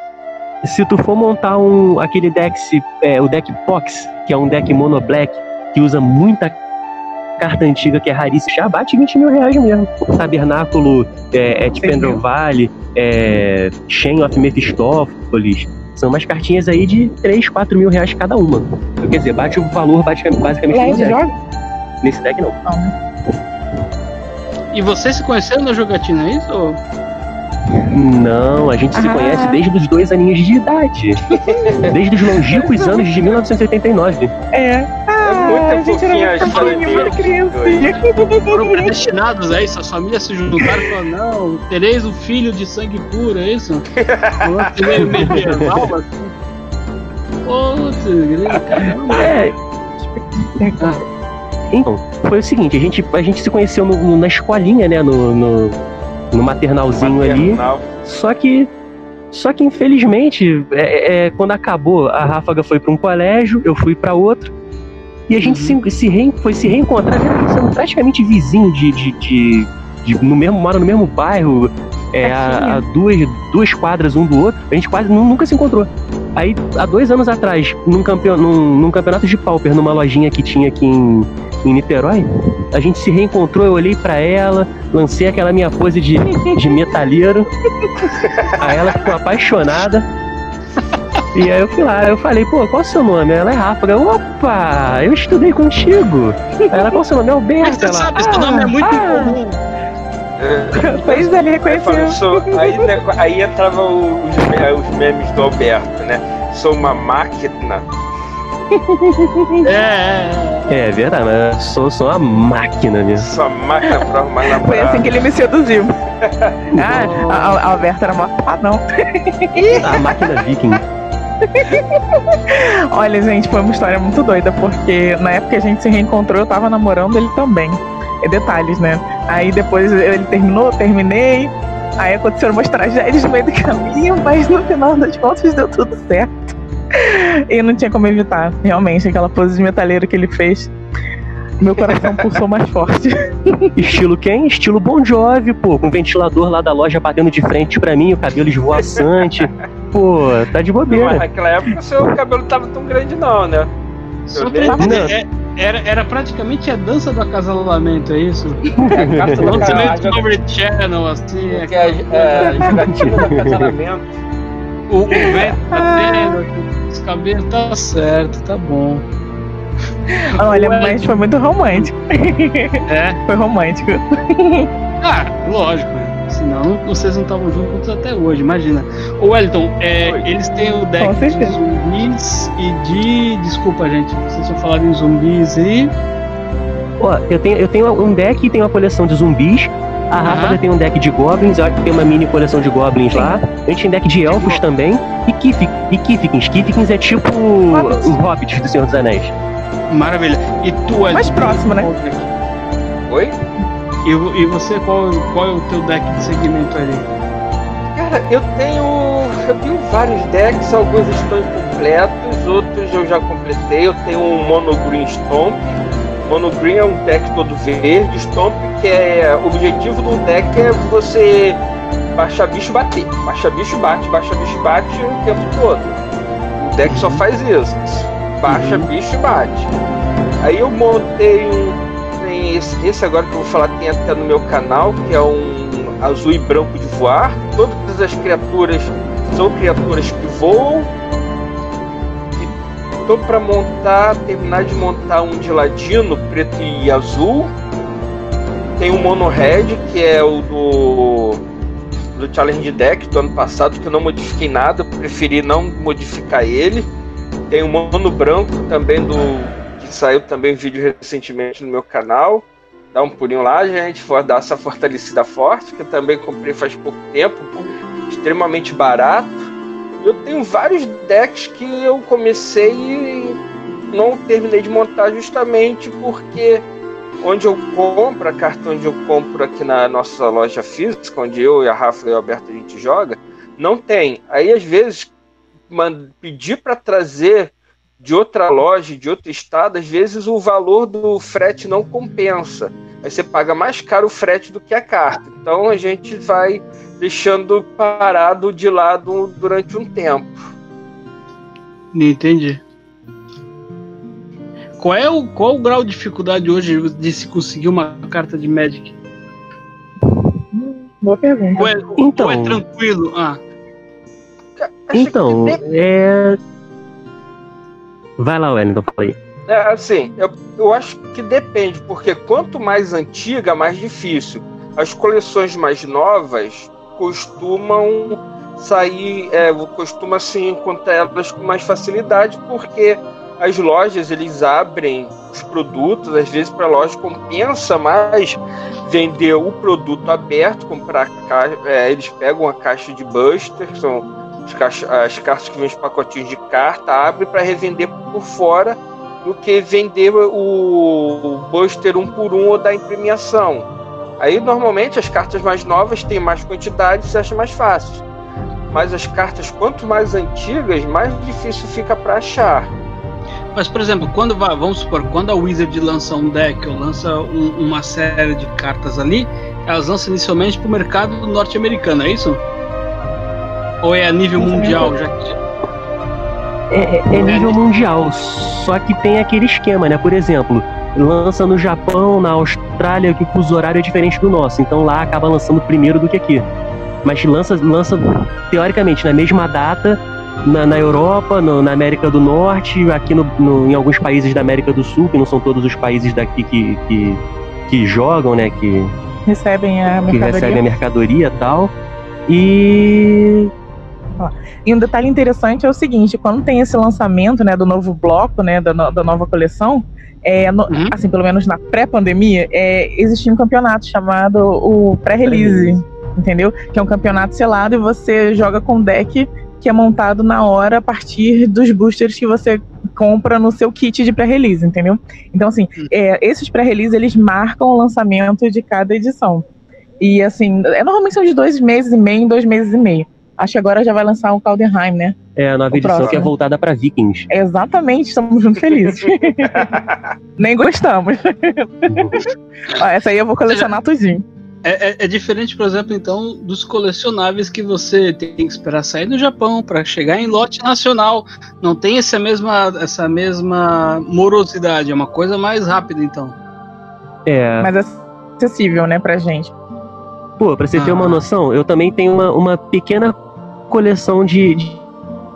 S3: se tu for montar um, aquele deck, é, o deck Pox, que é um deck mono black, que usa muita carta antiga que é raríssima, já bate 20 mil reais mesmo. Tabernáculo, é, é. Valley, é, Chain of Mephistopheles. São umas cartinhas aí de 3, 4 mil reais cada uma. Quer dizer, bate o valor basicamente, basicamente no deck.
S4: joga?
S3: Nesse deck não.
S4: Não, né?
S2: E vocês se conheceram na jogatina, é isso? Ou-
S3: Não, a gente se
S4: Ah.
S3: conhece desde os dois aninhos de idade. Desde os longínquos anos de 1989.
S4: É. Ah,
S5: muito
S4: a gente
S5: fofinha
S4: era
S5: a
S4: muito
S5: história
S4: fofinho, muito
S5: deles.
S4: criancinha.
S2: Foram predestinados a isso? As famílias se juntaram e falaram, não, tereis o filho de sangue puro, é isso? Um medieval, assim. Putz, grilo, caramba.
S3: É. Então, foi o seguinte, a gente, a gente se conheceu no- no- na escolinha, né? No, no, no maternalzinho ali.
S5: Maternal.
S3: Só que. Só que infelizmente, é, é, quando acabou, a Ráfaga foi para um colégio, eu fui para outro. E a gente se, se rein- foi se reencontrar, sendo praticamente vizinho de, de, de- de- no mesmo, mora no mesmo bairro, é, a, a duas, duas quadras um do outro. A gente quase nu- nunca se encontrou. Aí, há dois anos atrás, num, campeon, num, num campeonato de pauper, numa lojinha que tinha aqui em, em Niterói, a gente se reencontrou, eu olhei pra ela, lancei aquela minha pose de, de metalheiro. Aí ela ficou apaixonada. E aí eu fui lá, eu falei, pô, qual é o seu nome? Ela é Ráfaga. Opa, eu estudei contigo. Aí ela, qual é o seu nome?
S2: Mas
S3: Alberto.
S2: você
S3: Ela,
S2: sabe, esse nome é muito
S3: ah,
S2: comum.
S5: É,
S4: Pois é, ele
S5: eu
S4: reconheceu.
S5: sou- aí, né, aí entrava os, os memes do Alberto, né? Sou uma máquina.
S2: É, é,
S3: É verdade, mas eu sou, sou uma máquina mesmo.
S5: Sou uma máquina pra arrumar
S4: Foi
S5: namorado.
S4: assim que ele me seduziu. ah, a, a, a Alberta era mó tapadão.
S3: A máquina viking.
S4: Olha, gente, foi uma história muito doida, porque na época que a gente se reencontrou, eu tava namorando ele também. É detalhes, né? Aí depois ele terminou, terminei. Aí aconteceram umas tragédias no meio do caminho, mas no final das contas deu tudo certo. E não tinha como evitar. Realmente, aquela pose de metaleiro que ele fez, meu coração pulsou mais forte.
S3: Estilo quem? Estilo Bon Jovi, pô, com o ventilador lá da loja batendo de frente pra mim, o cabelo esvoaçante. Pô, tá de
S5: Mas
S3: bobeira.
S5: naquela época seu cabelo tava tão grande não, né?
S2: É- era, era praticamente a dança do acasalamento, é isso?
S5: É a carta do
S2: Lançamento
S5: cara-
S2: do Discovery Channel, assim,
S5: que é, é, jogatina do casamento.
S2: o, o vento batendo, aqui, os cabelos, tá certo, tá bom.
S4: Olha,
S2: Ué.
S4: mas foi muito romântico.
S2: É,
S4: Foi romântico.
S2: ah, lógico, né? Senão vocês não estavam juntos até hoje, imagina. Ô Wellington, é, eles têm o deck de zumbis e de. Desculpa, gente, vocês só falaram em zumbis e.
S3: Ó, eu tenho, eu tenho um deck e tenho uma coleção de zumbis. A
S2: Aham.
S3: Ráfaga tem um deck de goblins, eu acho que tem uma mini coleção de goblins lá. A gente tem deck de elfos também. E Kifik, e Kifkins. Kifkins é tipo
S4: Hobbits.
S3: os hobbits do Senhor dos Anéis.
S2: Maravilha. E tu, Wellington?
S4: Mais próximo, né?
S5: Oi?
S2: E, e você, qual, qual é o teu deck de segmento ali?
S5: Cara, eu tenho. Eu tenho vários decks, alguns estão incompletos, outros eu já completei. Eu tenho um Mono Green Stomp, Mono Green é um deck todo verde, Stomp, que é. O objetivo do deck é você baixar bicho e bater. Baixa bicho bate, baixa bicho bate o tempo todo. O deck só faz isso. Baixa
S3: Uhum.
S5: bicho e bate. Aí eu montei um. Esse, esse agora que eu vou falar tem até no meu canal, que é um azul e branco de voar. Todas as criaturas são criaturas que voam. E tô para montar, terminar de montar um de ladino, preto e azul. Tem um mono red, que é o do do Challenge Deck do ano passado, que eu não modifiquei nada, preferi não modificar ele. Tem um mono branco também do que saiu também vídeo recentemente no meu canal. Dá um pulinho lá, gente, for dar essa fortalecida forte, que eu também comprei faz pouco tempo, extremamente barato. Eu tenho vários decks que eu comecei e não terminei de montar justamente porque onde eu compro, a carta onde eu compro aqui na nossa loja física, onde eu e a Rafa e o Alberto a gente joga, não tem. Aí às vezes pedir para trazer de outra loja, de outro estado, às vezes o valor do frete não compensa. Aí você paga mais caro o frete do que a carta. Então a gente vai deixando parado de lado durante um tempo.
S2: Entendi. Qual é o, qual o grau de dificuldade hoje de se conseguir uma carta de Magic?
S4: Boa pergunta.
S2: Ou é,
S3: Então.
S2: ou é tranquilo? Ah,
S5: Acho
S3: Então, é. Vai lá, Wellington, fala.
S5: É, assim, eu, eu acho que depende, porque quanto mais antiga, mais difícil. As coleções mais novas costumam sair, é, costuma se encontrar elas com mais facilidade, porque as lojas eles abrem os produtos, às vezes para a loja compensa mais vender o produto aberto, comprar ca- é, eles pegam a caixa de buster, são as, caixa- as cartas que vêm os pacotinhos de carta, abre para revender por fora do que vender o Buster um por um ou dar em premiação. Aí normalmente as cartas mais novas têm mais quantidade e se acha mais fácil. Mas as cartas quanto mais antigas, mais difícil fica para achar.
S2: mas por exemplo, quando vamos supor, quando a Wizard lança um deck ou lança um- uma série de cartas ali, elas lançam inicialmente para o mercado norte-americano, é isso? Ou é a nível mundial? Já que-
S3: É, é nível mundial, só que tem aquele esquema, né? Por exemplo, lança no Japão, na Austrália, que o fuso horário é diferente do nosso, então lá acaba lançando primeiro do que aqui. Mas lança, lança teoricamente na mesma data na, na Europa, no- na América do Norte, aqui no, no- em alguns países da América do Sul, que não são todos os países daqui que, que, que jogam, né? Que,
S4: Recebem a
S3: que recebem a mercadoria e tal. E
S4: E um detalhe interessante é o seguinte, quando tem esse lançamento, né, do novo bloco, né, da, no- da nova coleção, é, no-
S2: Uhum.
S4: assim, pelo menos na pré-pandemia, é, existia um campeonato chamado o pré-release, entendeu? Que é um campeonato selado e você joga com um deck que é montado na hora a partir dos boosters que você compra no seu kit de pré-release, entendeu? Então, assim, é, esses pré-release, eles marcam o lançamento de cada edição. E, assim, é, normalmente são de dois meses e meio em dois meses e meio. Acho que agora já vai lançar o Caldenheim, né?
S3: é a nova
S4: O
S3: edição que é
S4: próximo.
S3: voltada para Vikings.
S4: Exatamente, estamos muito felizes. Nem gostamos. Ó, essa aí eu vou colecionar tudinho.
S2: É, é- é diferente, por exemplo, então, dos colecionáveis que você tem que esperar sair do Japão para chegar em lote nacional. Não tem essa mesma, essa mesma morosidade, é uma coisa mais rápida, então.
S3: É.
S4: Mas é acessível, né, pra gente.
S3: Pô, pra você ter
S2: Ah.
S3: uma noção, eu também tenho uma, uma pequena coleção de, de,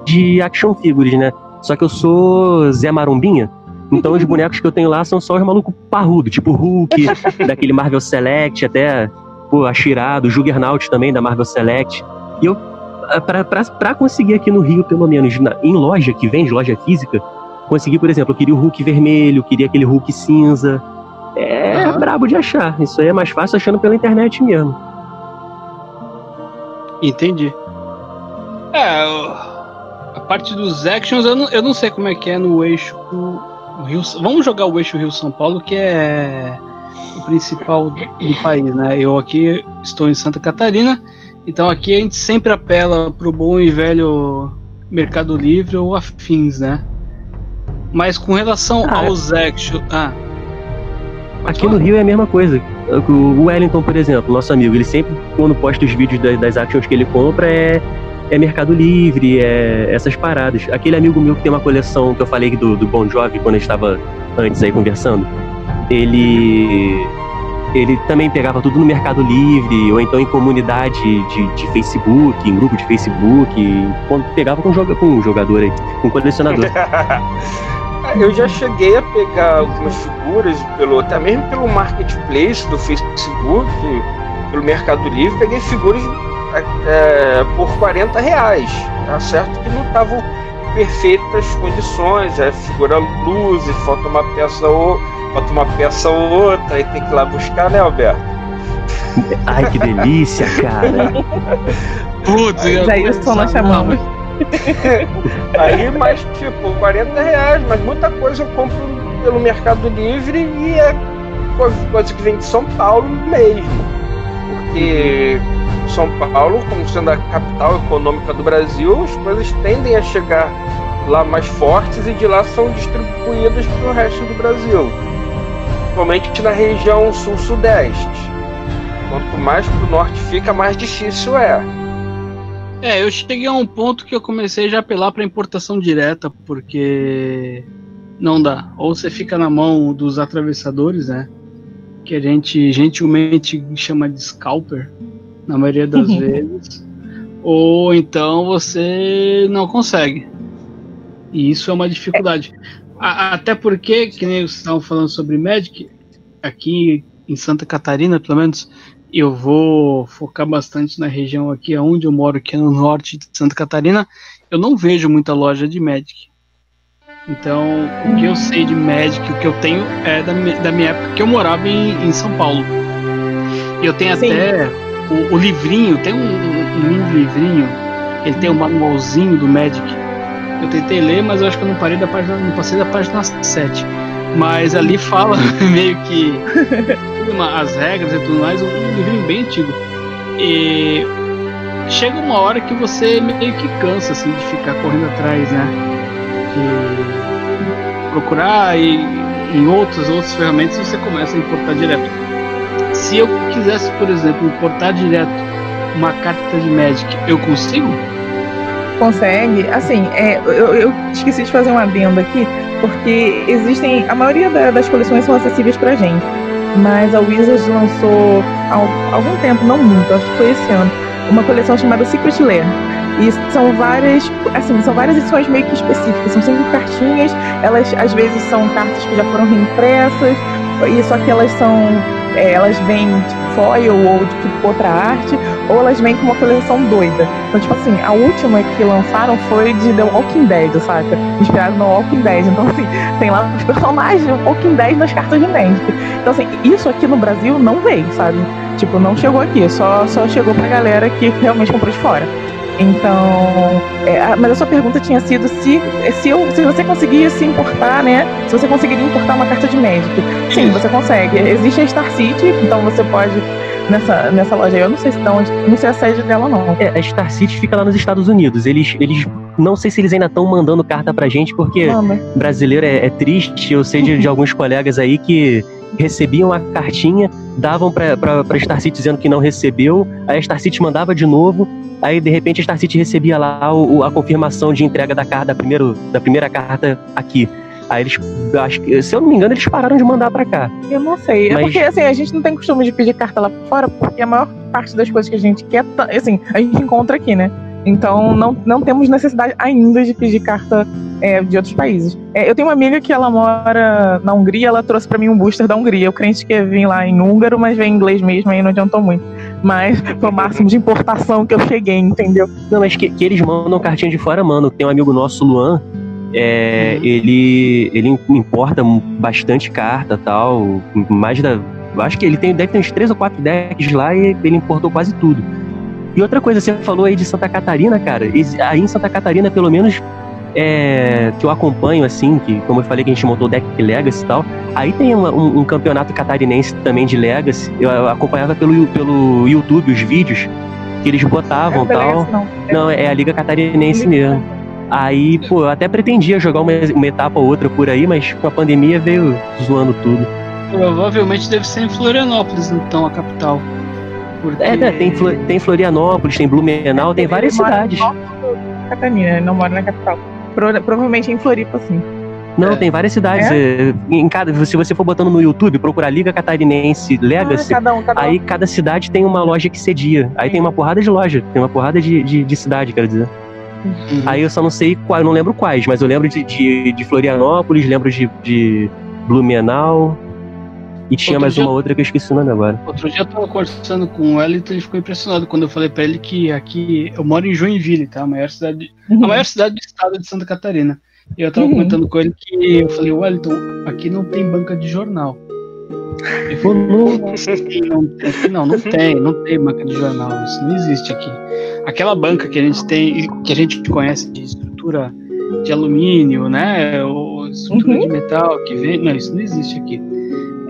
S3: de action figures, né? Só que eu sou Zé Marombinha. Então os bonecos que eu tenho lá são só os malucos parrudos, tipo Hulk, daquele Marvel Select, até pô, a Shira, do Juggernaut também, da Marvel Select. E eu, ah, pra, pra, pra conseguir aqui no Rio, pelo menos, na- em loja que vende, loja física, consegui, por exemplo, eu queria o Hulk vermelho, queria aquele Hulk cinza. É
S2: Aham.
S3: brabo de achar. Isso aí é mais fácil achando pela internet mesmo.
S2: Entendi. É, a parte dos actions eu não, eu não sei como é que é no eixo Rio. Vamos jogar o eixo Rio São Paulo, que é o principal do, do país, né? Eu aqui estou em Santa Catarina, então aqui a gente sempre apela pro bom e velho Mercado Livre ou afins, né? Mas com relação
S3: Ah,
S2: aos actions. Ah,
S3: Aqui no Rio é a mesma coisa. O Wellington, por exemplo, nosso amigo, ele sempre, quando posta os vídeos das, das actions que ele compra, é, é Mercado Livre, é essas paradas. Aquele amigo meu que tem uma coleção que eu falei do, do Bon Jovi quando a gente estava antes aí conversando, ele ele também pegava tudo no Mercado Livre, ou então em comunidade de, de Facebook, em grupo de Facebook, pegava com, joga, com jogador aí, com colecionador.
S5: Eu já cheguei a pegar algumas figuras, pelo, até mesmo pelo marketplace do Facebook, pelo Mercado Livre, peguei figuras é, por 40 reais. Tá certo que não estavam perfeitas condições, a figura luz, falta uma peça ou falta uma peça ou outra, aí tem que ir lá buscar, né, Alberto?
S3: Ai, que delícia, cara.
S2: Putz, eu
S4: Jailson nós chamamos.
S5: Aí, mas tipo, 40 reais, mas muita coisa eu compro pelo Mercado Livre e é coisa que vem de São Paulo mesmo. Porque São Paulo, como sendo a capital econômica do Brasil, as coisas tendem a chegar lá mais fortes e de lá são distribuídas para o resto do Brasil. Principalmente na região sul-sudeste. Quanto mais para o norte fica, mais difícil é.
S2: É, eu cheguei a um ponto que eu comecei já a apelar para importação direta, porque não dá. Ou você fica na mão dos atravessadores, né? Que a gente gentilmente chama de scalper, na maioria das vezes. Ou então você não consegue. E isso é uma dificuldade. A- até porque, que nem vocês estavam falando sobre Magic, aqui em Santa Catarina, pelo menos, eu vou focar bastante na região aqui onde eu moro, que é no norte de Santa Catarina. Eu não vejo muita loja de Magic. Então, o que eu sei de Magic, o que eu tenho é da, da minha época que eu morava em, em São Paulo. E eu tenho
S4: Sim.
S2: até o, o livrinho, tem um, um, livrinho, ele tem um manualzinho do Magic. Eu tentei ler, mas eu acho que eu não parei da página, não passei da página 7. Mas ali fala meio que as regras e tudo mais, um, um livrinho bem antigo. E chega uma hora que você meio que cansa assim de ficar correndo atrás, né? De procurar e em outras outras ferramentas você começa a importar direto. Se eu quisesse, por exemplo, importar direto uma carta de Magic, eu consigo?
S4: Consegue. Assim, é, eu, eu esqueci de fazer um adendo aqui, porque existem. A maioria da- das coleções são acessíveis pra gente. Mas a Wizards lançou há al- algum tempo, não muito, acho que foi esse ano, uma coleção chamada Secret Lair. E são várias, assim, são várias edições meio que específicas, são sempre cartinhas, elas às vezes são cartas que já foram reimpressas, e só que elas são. É, elas vêm tipo foil ou tipo outra arte, ou elas vêm com uma coleção doida. Então, tipo assim, a última que lançaram foi de The Walking Dead, saca? Inspirado no Walking Dead. Então, assim, tem lá os personagens do Walking Dead nas cartas de Magic. Então, assim, isso aqui no Brasil não veio, sabe? Tipo, não chegou aqui, só, só chegou pra galera que realmente comprou de fora. Então, é, a- mas a sua pergunta tinha sido se, se, eu, se você conseguia se importar, né? Se você conseguiria importar uma carta de Magic. Sim, você consegue. Existe a Star City, então você pode nessa, nessa loja aí. Eu não sei se onde, não sei a sede dela não.
S3: É, a Star City fica lá nos Estados Unidos. Eles, eles não sei se eles ainda estão mandando carta pra gente, porque
S4: Manda.
S3: brasileiro é, é triste. Eu sei de, de alguns colegas aí que recebiam a cartinha, davam pra Star City dizendo que não recebeu, aí a Star City mandava de novo, aí de repente a Star City recebia lá o, a confirmação de entrega da carta, da, primeiro, da primeira carta aqui. Aí eles, acho que, se eu não me engano, eles pararam de mandar pra cá.
S4: Eu não sei. É
S3: Mas-
S4: porque, assim, a gente não tem costume de pedir carta lá fora, porque a maior parte das coisas que a gente quer, tá- assim, a gente encontra aqui, né? Então, não, não temos necessidade ainda de pedir carta é, de outros países. É, eu tenho uma amiga que ela mora na Hungria, ela trouxe pra mim um booster da Hungria. Eu crente que ia vir lá em húngaro, mas veio em inglês mesmo, aí não adiantou muito. Mas foi o máximo de importação que eu cheguei, entendeu?
S3: Não, mas que, que eles mandam cartinha de fora, mano. Tem um amigo nosso, Luan, é,
S2: Uhum.
S3: ele, ele importa bastante carta tal. Mais da. Acho que ele tem, deve ter uns três ou quatro decks lá e ele importou quase tudo. E outra coisa, você falou aí de Santa Catarina, cara. Aí em Santa Catarina, pelo menos, é, que eu acompanho, assim, que como eu falei que a gente montou o deck Legacy e tal, aí tem uma- um, um campeonato catarinense também de Legacy. Eu, eu acompanhava pelo, pelo YouTube os vídeos que eles botavam
S4: É,
S3: tal.
S4: beleza, não.
S3: Não, é a Liga Catarinense mesmo. Aí, pô, eu até pretendia jogar uma, uma etapa ou outra por aí, mas com a pandemia veio zoando tudo.
S2: Provavelmente deve ser em Florianópolis, então, a capital. Porque...
S3: É, né, tem, tem Florianópolis, tem Blumenau, tem várias cidades.
S4: Catarina, não mora na capital. Pro- provavelmente em Floripa, sim.
S3: Não,
S2: É.
S3: tem várias cidades. é, em cada, se você for botando no YouTube, procurar Liga Catarinense Legacy,
S4: Ah, cada um, cada um.
S3: aí cada cidade tem uma loja que cedia. Aí tem uma porrada de loja, tem uma porrada de, de, de cidade, quero dizer.
S2: Uhum.
S3: Aí eu só não sei qual, eu não lembro quais, mas eu lembro de, de, de Florianópolis, lembro de, de Blumenau. E tinha
S2: Outro
S3: mais
S2: dia-
S3: uma outra que eu esqueci o nome agora.
S2: Outro dia eu tava conversando com o Wellington e ele ficou impressionado quando eu falei pra ele que aqui eu moro em Joinville, tá? A maior cidade,
S4: Uhum.
S2: a maior cidade do estado de Santa Catarina. E eu tava
S4: Uhum.
S2: comentando com ele que eu falei, Wellington, aqui não tem banca de jornal. Ele falou,
S3: louco.
S2: "Aqui não, não, não tem, não tem banca de jornal, isso não existe aqui. Aquela banca que a gente tem, que a gente conhece de estrutura de alumínio, né? Ou estrutura
S4: Uhum.
S2: de metal que vem. Não, isso não existe aqui.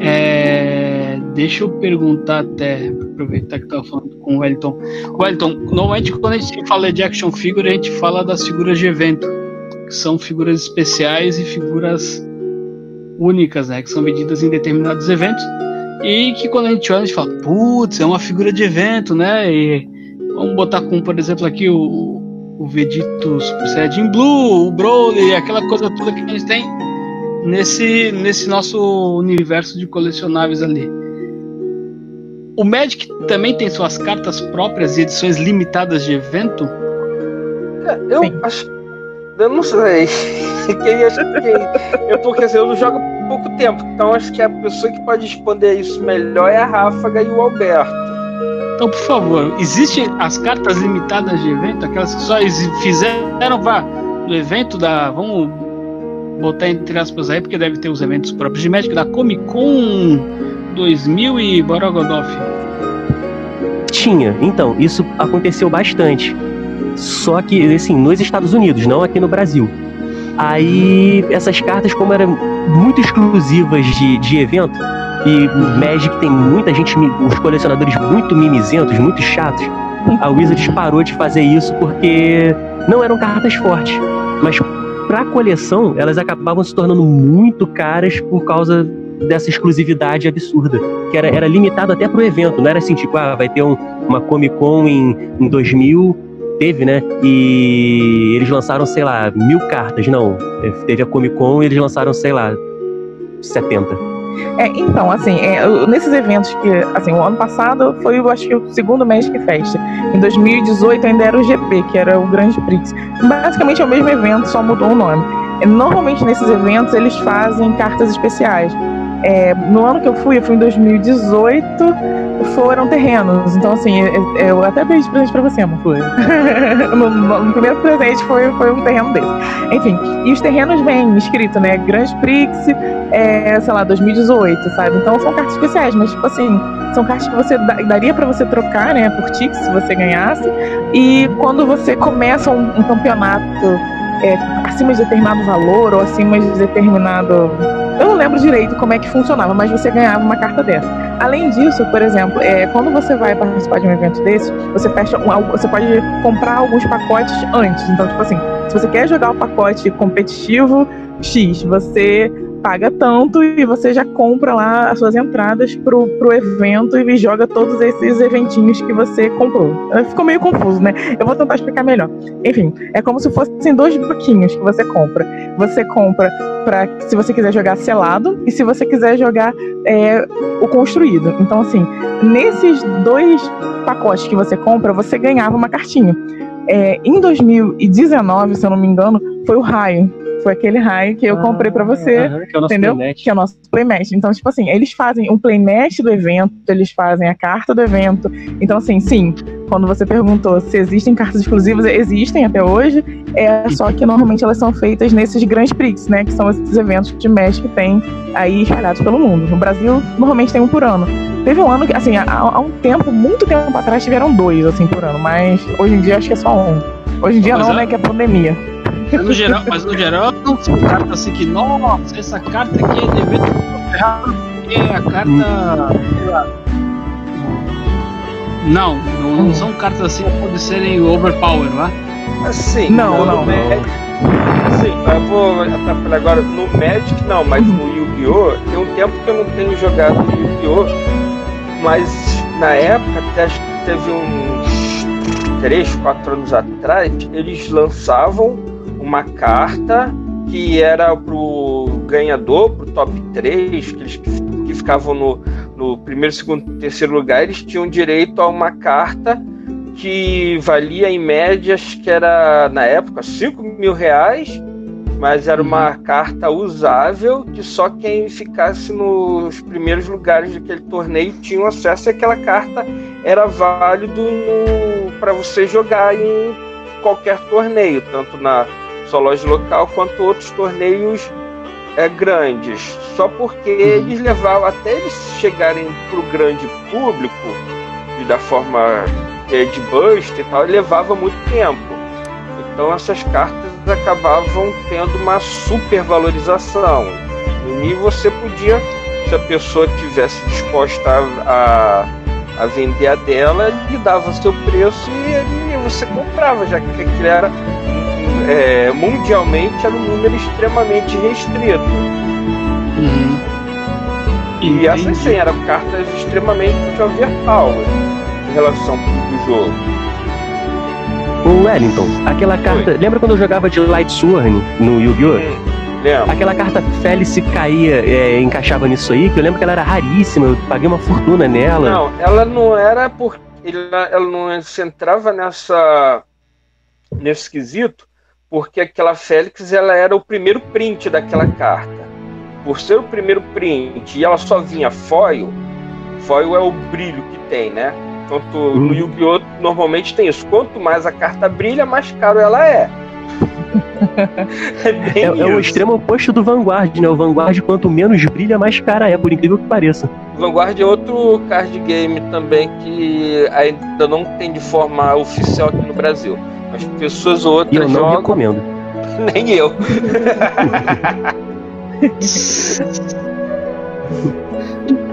S2: É, deixa eu perguntar até, aproveitar que eu tava falando com o Wellington. Wellington, normalmente quando a gente fala de action figure, a gente fala das figuras de evento, que são figuras especiais e figuras únicas, né? Que são vendidas em determinados eventos. E que quando a gente olha, a gente fala, putz, é uma figura de evento, né? E vamos botar como, por exemplo, aqui o, o Vegito Super Saiyajin Blue, o Broly, aquela coisa toda que a gente tem nesse, nesse nosso universo de colecionáveis ali. O Magic também tem suas cartas próprias e edições limitadas de evento.
S5: Eu
S4: Sim.
S5: acho. Eu não sei. Quem acha que. Eu, porque assim, eu não jogo há pouco tempo. Então acho que a pessoa que pode responder isso melhor é a Ráfaga e o Alberto.
S2: Então, por favor, existem as cartas limitadas de evento, aquelas que só fizeram vá, no evento da. Vamos botar entre aspas aí, porque deve ter os eventos próprios de Magic, da Comic Con 2000 e Borogodov.
S3: Tinha. Então, isso aconteceu bastante. Só que, assim, nos Estados Unidos, não aqui no Brasil. Aí, essas cartas, como eram muito exclusivas de, de evento, e Magic tem muita gente, os colecionadores muito mimizentos, muito chatos, a Wizards parou de fazer isso porque não eram cartas fortes. Mas pra coleção, elas acabavam se tornando muito caras por causa dessa exclusividade absurda. Que era, era limitado até pro evento, não era assim, tipo, ah, vai ter um- uma Comic Con em, em 2000, teve, né? E eles lançaram, sei lá, mil cartas. Não, teve a Comic Con e eles lançaram, sei lá, 70.
S4: É, então, assim, é, nesses eventos que, assim, o ano passado foi, eu acho que o segundo Magic Fest. Em 2018 ainda era o GP, que era o Grande Prix. Basicamente é o mesmo evento, só mudou o nome. Normalmente nesses eventos eles fazem cartas especiais. É, no ano que eu fui, eu fui em 2018, foram terrenos. Então, assim, eu, eu até dei de presente pra você, amor. No, no- no primeiro presente foi, foi um terreno desse. Enfim, e os terrenos vêm escrito, né? Grande Prix, é, sei lá, 2018, sabe? Então são cartas especiais, mas tipo assim, são cartas que você da- daria pra você trocar, né, por Tix se você ganhasse. E quando você começa um, um campeonato é, acima de determinado valor ou acima de determinado. Eu não lembro direito como é que funcionava, mas você ganhava uma carta dessa. Além disso, por exemplo, é, quando você vai participar de um evento desse, você fecha um, você pode comprar alguns pacotes antes. Então, tipo assim, se você quer jogar o pacote competitivo X, você paga tanto e você já compra lá as suas entradas pro, pro evento e joga todos esses eventinhos que você comprou. Ficou meio confuso, né? Eu vou tentar explicar melhor. Enfim, é como se fossem dois bloquinhos que você compra. Você compra para se você quiser jogar selado e se você quiser jogar é, o construído. Então, assim, nesses dois pacotes que você compra, você ganhava uma cartinha. É, em 2019, se eu não me engano, foi o raio. Foi aquele raio que eu comprei para você
S3: que é o
S4: entendeu?
S3: playmatch.
S4: Que é o nosso playmatch. Então, tipo assim, eles fazem um playmatch do evento, eles fazem a carta do evento. Então, assim, sim, quando você perguntou se existem cartas exclusivas, existem até hoje. É só que normalmente elas são feitas nesses Grand Prix, né? Que são esses eventos de Magic que tem aí espalhados pelo mundo. No Brasil, normalmente tem um por ano. Teve um ano que, assim, há, há um tempo, muito tempo atrás, tiveram dois, assim, por ano. Mas hoje em dia acho que é só um. Hoje em dia
S2: Mas
S4: não,
S2: é-
S4: né? Que é pandemia.
S2: Mas no geral, mas no geral não são cartas assim que, nossa, essa carta aqui é de evento ferrado porque a carta. sei lá, Não, não, não são cartas assim que podem serem overpower lá.
S5: Assim,
S4: Não,
S5: no
S4: não,
S5: Magic- Sim, eu vou atrapalhar agora. No Magic, não, mas no Yu Yu-Gi-Oh! Tem um tempo que eu não tenho jogado Yu-Gi-Oh! Mas na época, até acho que teve uns 3, 4 anos atrás, eles lançavam uma carta que era pro ganhador, pro top 3, que eles que ficavam no, no primeiro, segundo, terceiro lugar, eles tinham direito a uma carta que valia em média, acho que era na época 5 mil reais, mas era uma uhum. carta usável que só quem ficasse nos primeiros lugares daquele torneio tinha acesso e aquela carta era válido para você jogar em qualquer torneio, tanto na loja local quanto outros torneios é, grandes. Só porque uhum. eles levavam até eles chegarem para o grande público e da forma é, de bust e tal, levava muito tempo. Então essas cartas acabavam tendo uma supervalorização. E você podia, se a pessoa tivesse disposta a, a, a vender a dela, lhe dava seu preço e, e você comprava, já que aquilo era é, mundialmente era um número extremamente restrito. Uhum. E essas sim eram cartas extremamente overpower em relação ao jogo.
S3: O Wellington, aquela carta. Oi. Lembra quando eu jogava de Light Sword no Yu-Gi-Oh? Hum, Aquela carta Félice caía, é, encaixava nisso aí, que eu lembro que ela era raríssima, eu paguei uma fortuna nela.
S5: Não, ela não era porque. Ela, ela não se entrava nessa. nesse quesito, porque aquela Félix ela era o primeiro print daquela carta. Por ser o primeiro print e ela só vinha foil, foil é o brilho que tem, né? Quanto no uhum. Yu-Gi-Oh! normalmente tem isso. Quanto mais a carta brilha, mais caro ela é.
S3: é, é, é, o extremo oposto do Vanguard, né? O Vanguard, quanto menos brilha, mais cara é, por incrível que pareça.
S5: O Vanguard é outro card game também que ainda não tem de forma oficial aqui no Brasil. As pessoas outras.
S3: E eu não jogam... recomendo.
S5: Nem eu.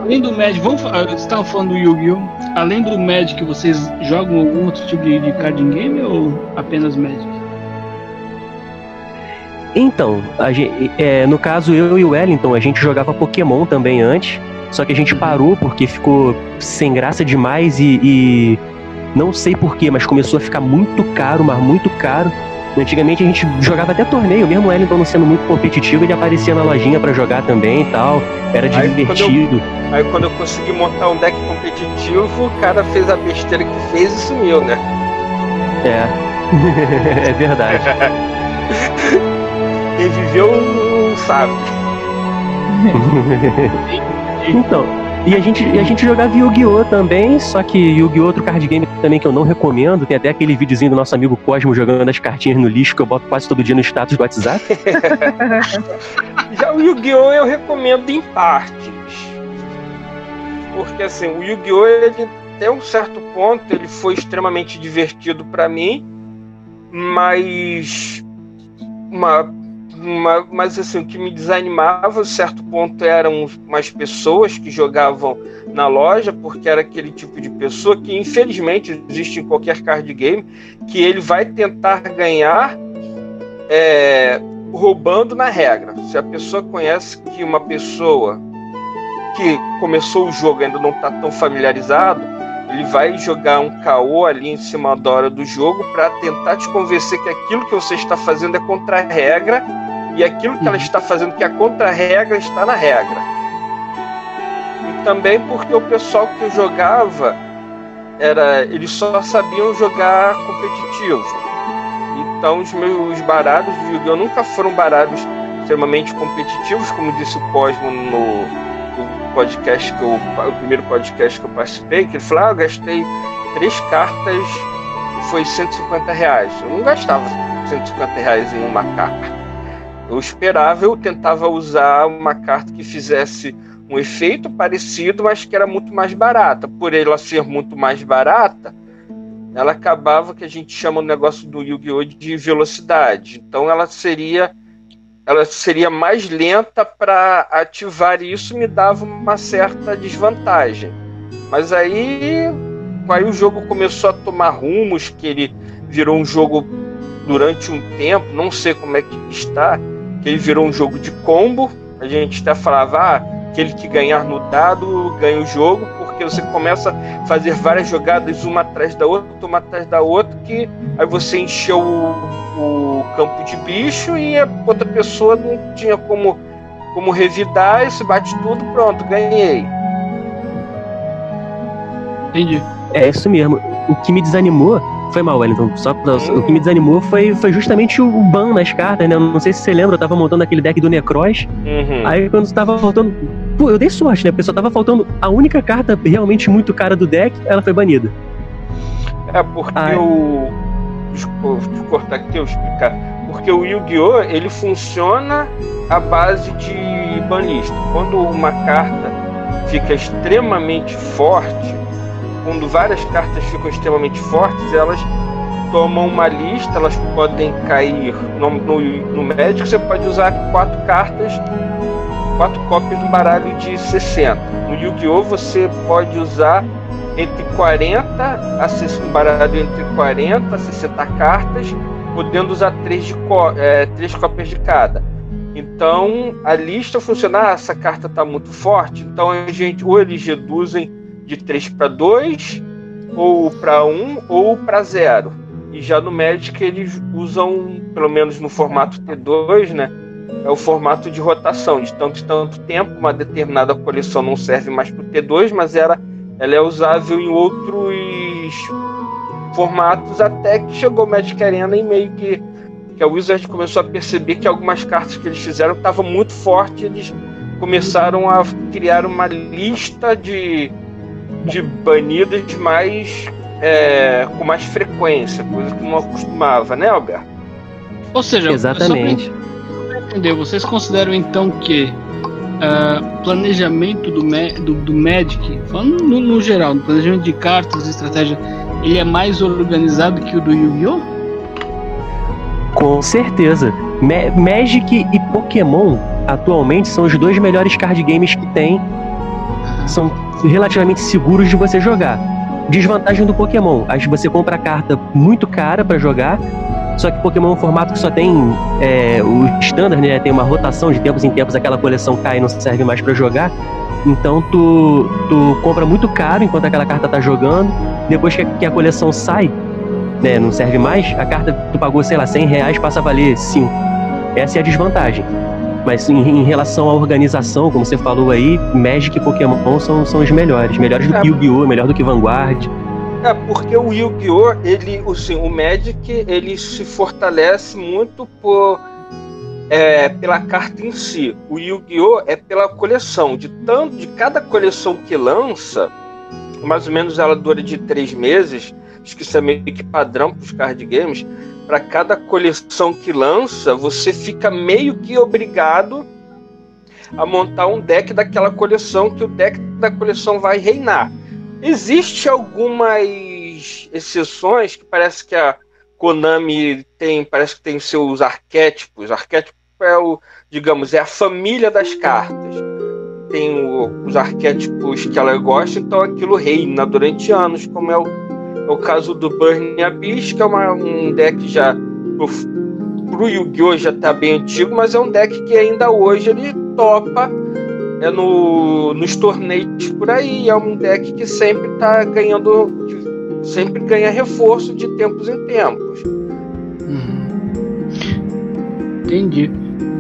S2: além do Magic, vamos falar, vocês estavam falando do Yu-Gi-Oh! Além do Magic, vocês jogam algum outro tipo de, de card game ou apenas Magic?
S3: Então, gente, é, no caso eu e o Wellington, a gente jogava Pokémon também antes, só que a gente parou porque ficou sem graça demais e, e não sei porquê, mas começou a ficar muito caro, mas muito caro. Antigamente a gente jogava até torneio, mesmo o Wellington não sendo muito competitivo, ele aparecia na lojinha para jogar também e tal. Era aí, divertido.
S5: Quando eu, aí quando eu consegui montar um deck competitivo, o cara fez a besteira que fez e sumiu, né?
S3: É, é verdade.
S5: Quem viveu não sabe.
S3: então, e a gente, a gente jogava Yu-Gi-Oh! também, só que Yu-Gi-Oh! outro card game também que eu não recomendo. Tem até aquele videozinho do nosso amigo Cosmo jogando as cartinhas no lixo que eu boto quase todo dia no status do WhatsApp.
S5: Já o Yu-Gi-Oh! eu recomendo em partes. Porque assim, o Yu-Gi-Oh! ele até um certo ponto ele foi extremamente divertido para mim, mas uma, mas assim, o que me desanimava, a certo ponto, eram umas pessoas que jogavam na loja, porque era aquele tipo de pessoa que, infelizmente, existe em qualquer card game, que ele vai tentar ganhar é, roubando na regra. Se a pessoa conhece que uma pessoa que começou o jogo ainda não está tão familiarizado, ele vai jogar um caô ali em cima da hora do jogo para tentar te convencer que aquilo que você está fazendo é contra a regra e aquilo que ela uhum. está fazendo, que é contra a regra, está na regra. E também porque o pessoal que eu jogava, era, eles só sabiam jogar competitivo. Então os meus baralhos de Yu-Gi-Oh! nunca foram baralhos extremamente competitivos, como disse o Cosmo no, no podcast que eu, o primeiro podcast que eu participei, que ele falou, ah, eu gastei três cartas e foi 150 reais. Eu não gastava 150 reais em uma carta. Eu esperava, eu tentava usar uma carta que fizesse um efeito parecido, mas que era muito mais barata. Por ela ser muito mais barata, ela acabava que a gente chama o negócio do Yu-Gi-Oh de velocidade. Então ela seria ela seria mais lenta para ativar isso, me dava uma certa desvantagem. Mas aí, aí o jogo começou a tomar rumos que ele virou um jogo durante um tempo, não sei como é que está, que ele virou um jogo de combo, a gente até falava, ah, aquele que ganhar no dado ganha o jogo, porque você começa a fazer várias jogadas uma atrás da outra, uma atrás da outra, que aí você encheu o, o campo de bicho e a outra pessoa não tinha como, como revidar, e se bate tudo, pronto, ganhei.
S2: Entendi.
S3: É isso mesmo. O que me desanimou foi mal, Wellington. Só. O que me desanimou foi, foi justamente o ban nas cartas, né? Não sei se você lembra, eu tava montando aquele deck do Necros.
S5: Uhum.
S3: Aí quando tava faltando. Pô, eu dei sorte, né? Porque só tava faltando a única carta realmente muito cara do deck, ela foi banida.
S5: É porque
S3: Ai.
S5: o. Desculpa, cortar aqui, eu explicar. Porque o Yu-Gi-Oh! ele funciona à base de banlista. Quando uma carta fica extremamente forte, quando várias cartas ficam extremamente fortes, elas tomam uma lista, elas podem cair no, no, no Magic, você pode usar quatro cartas, quatro cópias do baralho de 60. No Yu-Gi-Oh! você pode usar entre 40 a 60, um baralho entre 40 a 60 cartas, podendo usar três, de é, três cópias de cada. Então a lista funciona, ah, essa carta está muito forte, então a gente ou eles reduzem de 3 para 2, ou para 1, ou para 0. E já no Magic eles usam, pelo menos no formato T2, né? É o formato de rotação, de tanto e tanto tempo, uma determinada coleção não serve mais para o T2, mas era ela é usável em outros formatos até que chegou o Magic Arena e meio que, que a Wizard começou a perceber que algumas cartas que eles fizeram estavam muito fortes eles começaram a criar uma lista de, de banidas mais é, com mais frequência, coisa que não acostumava, né, Alberto?
S2: Ou seja,
S3: Exatamente.
S2: entender, vocês consideram então que ah, planejamento do, do, do Magic, falando no, no geral, no planejamento de cartas estratégia, ele é mais organizado que o do Yu-Gi-Oh?
S3: Com certeza. Ma- Magic e Pokémon atualmente são os dois melhores card games que tem. São relativamente seguros de você jogar. Desvantagem do Pokémon, acho que você compra a carta muito cara pra jogar. Só que Pokémon é um formato que só tem é, o standard, né? Tem uma rotação de tempos em tempos, aquela coleção cai e não serve mais pra jogar. Então tu, tu compra muito caro enquanto aquela carta tá jogando. Depois que a, que a coleção sai, né, não serve mais, a carta tu pagou, sei lá, 100 reais passa a valer 5. Essa é a desvantagem. Mas em, em relação à organização, como você falou aí, Magic e Pokémon são, são os melhores. Melhores do
S5: É.
S3: que Yu-Gi-Oh!, melhor do que Vanguard.
S5: É, porque o Yu-Gi-Oh! ele, assim, o Magic, ele se fortalece muito por, é, pela carta em si. O Yu-Gi-Oh! é pela coleção. De tanto, de cada coleção que lança, mais ou menos ela dura de três meses, acho que isso é meio que padrão para os card games. Para cada coleção que lança, você fica meio que obrigado a montar um deck daquela coleção, que o deck da coleção vai reinar. Existe algumas exceções que parece que a Konami tem, parece que tem seus arquétipos. Arquétipo é o, digamos, é a família das cartas. Tem o- os arquétipos que ela gosta, então aquilo reina durante anos, como é o, o caso do Burning Abyss, que é uma- um deck já pro, pro Yu-Gi-Oh! já tá bem antigo, mas é um deck que ainda hoje ele topa é no, nos torneios por aí. É um deck que sempre tá ganhando, sempre ganha reforço de tempos em tempos.
S2: Entendi.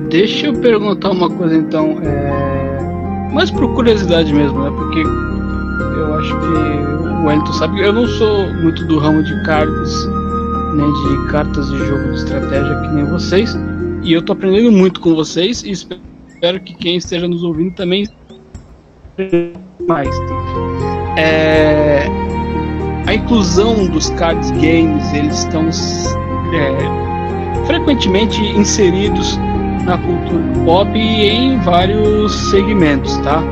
S2: Deixa eu perguntar uma coisa então, é... mais por curiosidade mesmo, né? Porque eu acho que o Wellington sabe eu não sou muito do ramo de cards, nem de cartas de jogo de estratégia que nem vocês. E eu tô aprendendo muito com vocês e espero que quem esteja nos ouvindo também mais. É... A inclusão dos cards games, eles estão é, frequentemente inseridos na cultura pop e em vários segmentos, tá?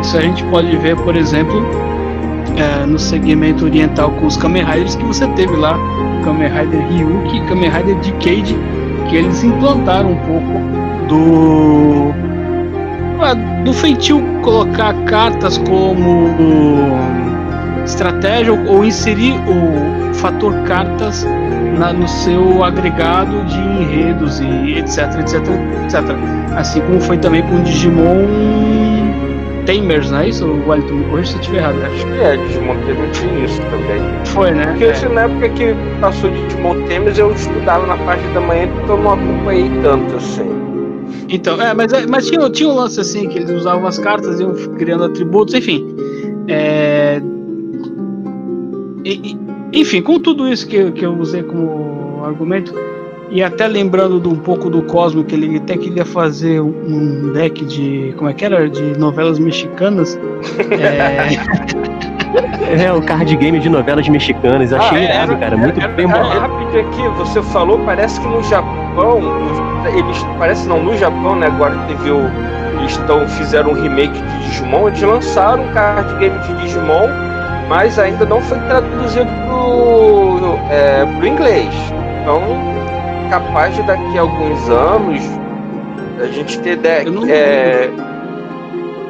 S2: Isso a gente pode ver, por exemplo, é, no segmento oriental com os Kamen Riders que você teve lá, Kamen Rider Ryuki e Kamen Rider Decade, que eles implantaram um pouco do ah, do feitio colocar cartas como estratégia ou, inserir o fator cartas na- no seu agregado de enredos e etc, etc, etc. Assim como foi também com o Digimon Tamers, não é isso? O Wellington me corrija se eu estiver errado. né?
S5: Acho que é, Digimon Tamers tinha isso também.
S2: Foi, né?
S5: Porque
S2: É.
S5: assim, na época que passou de Digimon Tamers, eu estudava na parte da manhã, então não acompanhei tanto assim.
S2: Então, é, mas, é, mas tinha, tinha um lance assim, que eles usavam as cartas, iam criando atributos, enfim. É, e- enfim, com tudo isso que, que eu usei como argumento, e até lembrando de um pouco do Cosmo, que ele até queria fazer um, deck de. Como é que era? De novelas mexicanas. É,
S3: É, o card game de novelas mexicanas. Achei
S5: Ah,
S3: irado,
S5: era-
S3: cara. Muito
S5: era-
S3: bem
S5: era-
S3: bolado.
S5: Rapidinho aqui, você falou, parece que no Japão, eles, parece não, no Japão, né, agora teve o, eles tão, fizeram um remake de Digimon, eles lançaram um card game de Digimon, mas ainda não foi traduzido pro, é, pro inglês. Então, capaz de daqui a alguns anos a gente ter deck, é,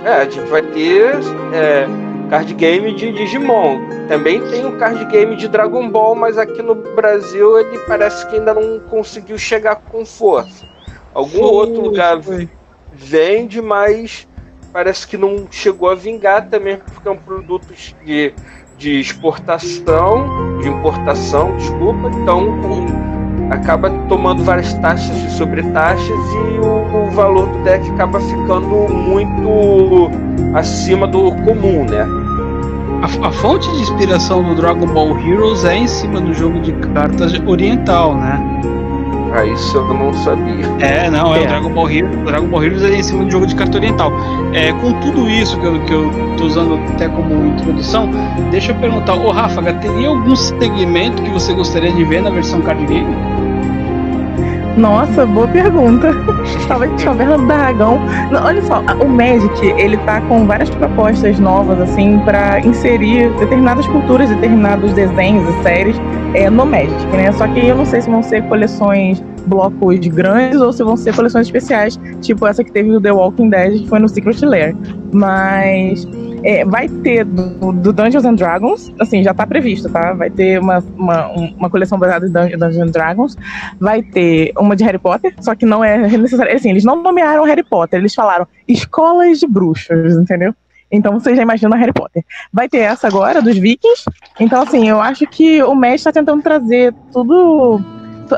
S5: é, a gente vai ter é, card game de Digimon. Também tem o card game de Dragon Ball, mas aqui no Brasil ele parece que ainda não conseguiu chegar com força. Algum
S2: Foi,
S5: outro lugar
S2: foi.
S5: vende, mas parece que não chegou a vingar também, porque são produtos de, de exportação, de importação, desculpa, então com- acaba tomando várias taxas e sobretaxas e o, o valor do deck acaba ficando muito acima do comum, né?
S2: A, a fonte de inspiração do Dragon Ball Heroes é em cima do jogo de cartas oriental, né?
S5: Ah, isso eu não sabia.
S2: É, não, é,
S3: É.
S2: o Dragon Ball Heroes. O Dragon Ball Heroes é em cima de jogo de carta oriental. É, com tudo isso que eu, que eu tô usando até como introdução, deixa eu perguntar, ô Ráfaga, teria algum segmento que você gostaria de ver na versão card game?
S4: Nossa, boa pergunta. Tava de caverna do dragão. Olha só, o Magic, ele tá com várias propostas novas, assim, pra inserir determinadas culturas, determinados desenhos e séries é, no Magic, né? Só que eu não sei se vão ser coleções blocos grandes ou se vão ser coleções especiais, tipo essa que teve do The Walking Dead, que foi no Secret Lair. Mas é, vai ter do, do Dungeons and Dragons, assim, já tá previsto, tá? Vai ter uma, uma, um- uma coleção baseada em Dun- Dungeons and Dragons, vai ter uma de Harry Potter, só que não é necessário. Assim, eles não nomearam Harry Potter, eles falaram escolas de bruxos, entendeu? Então você já imagina Harry Potter. Vai ter essa agora, dos Vikings. Então, assim, eu acho que o mestre está tentando trazer tudo.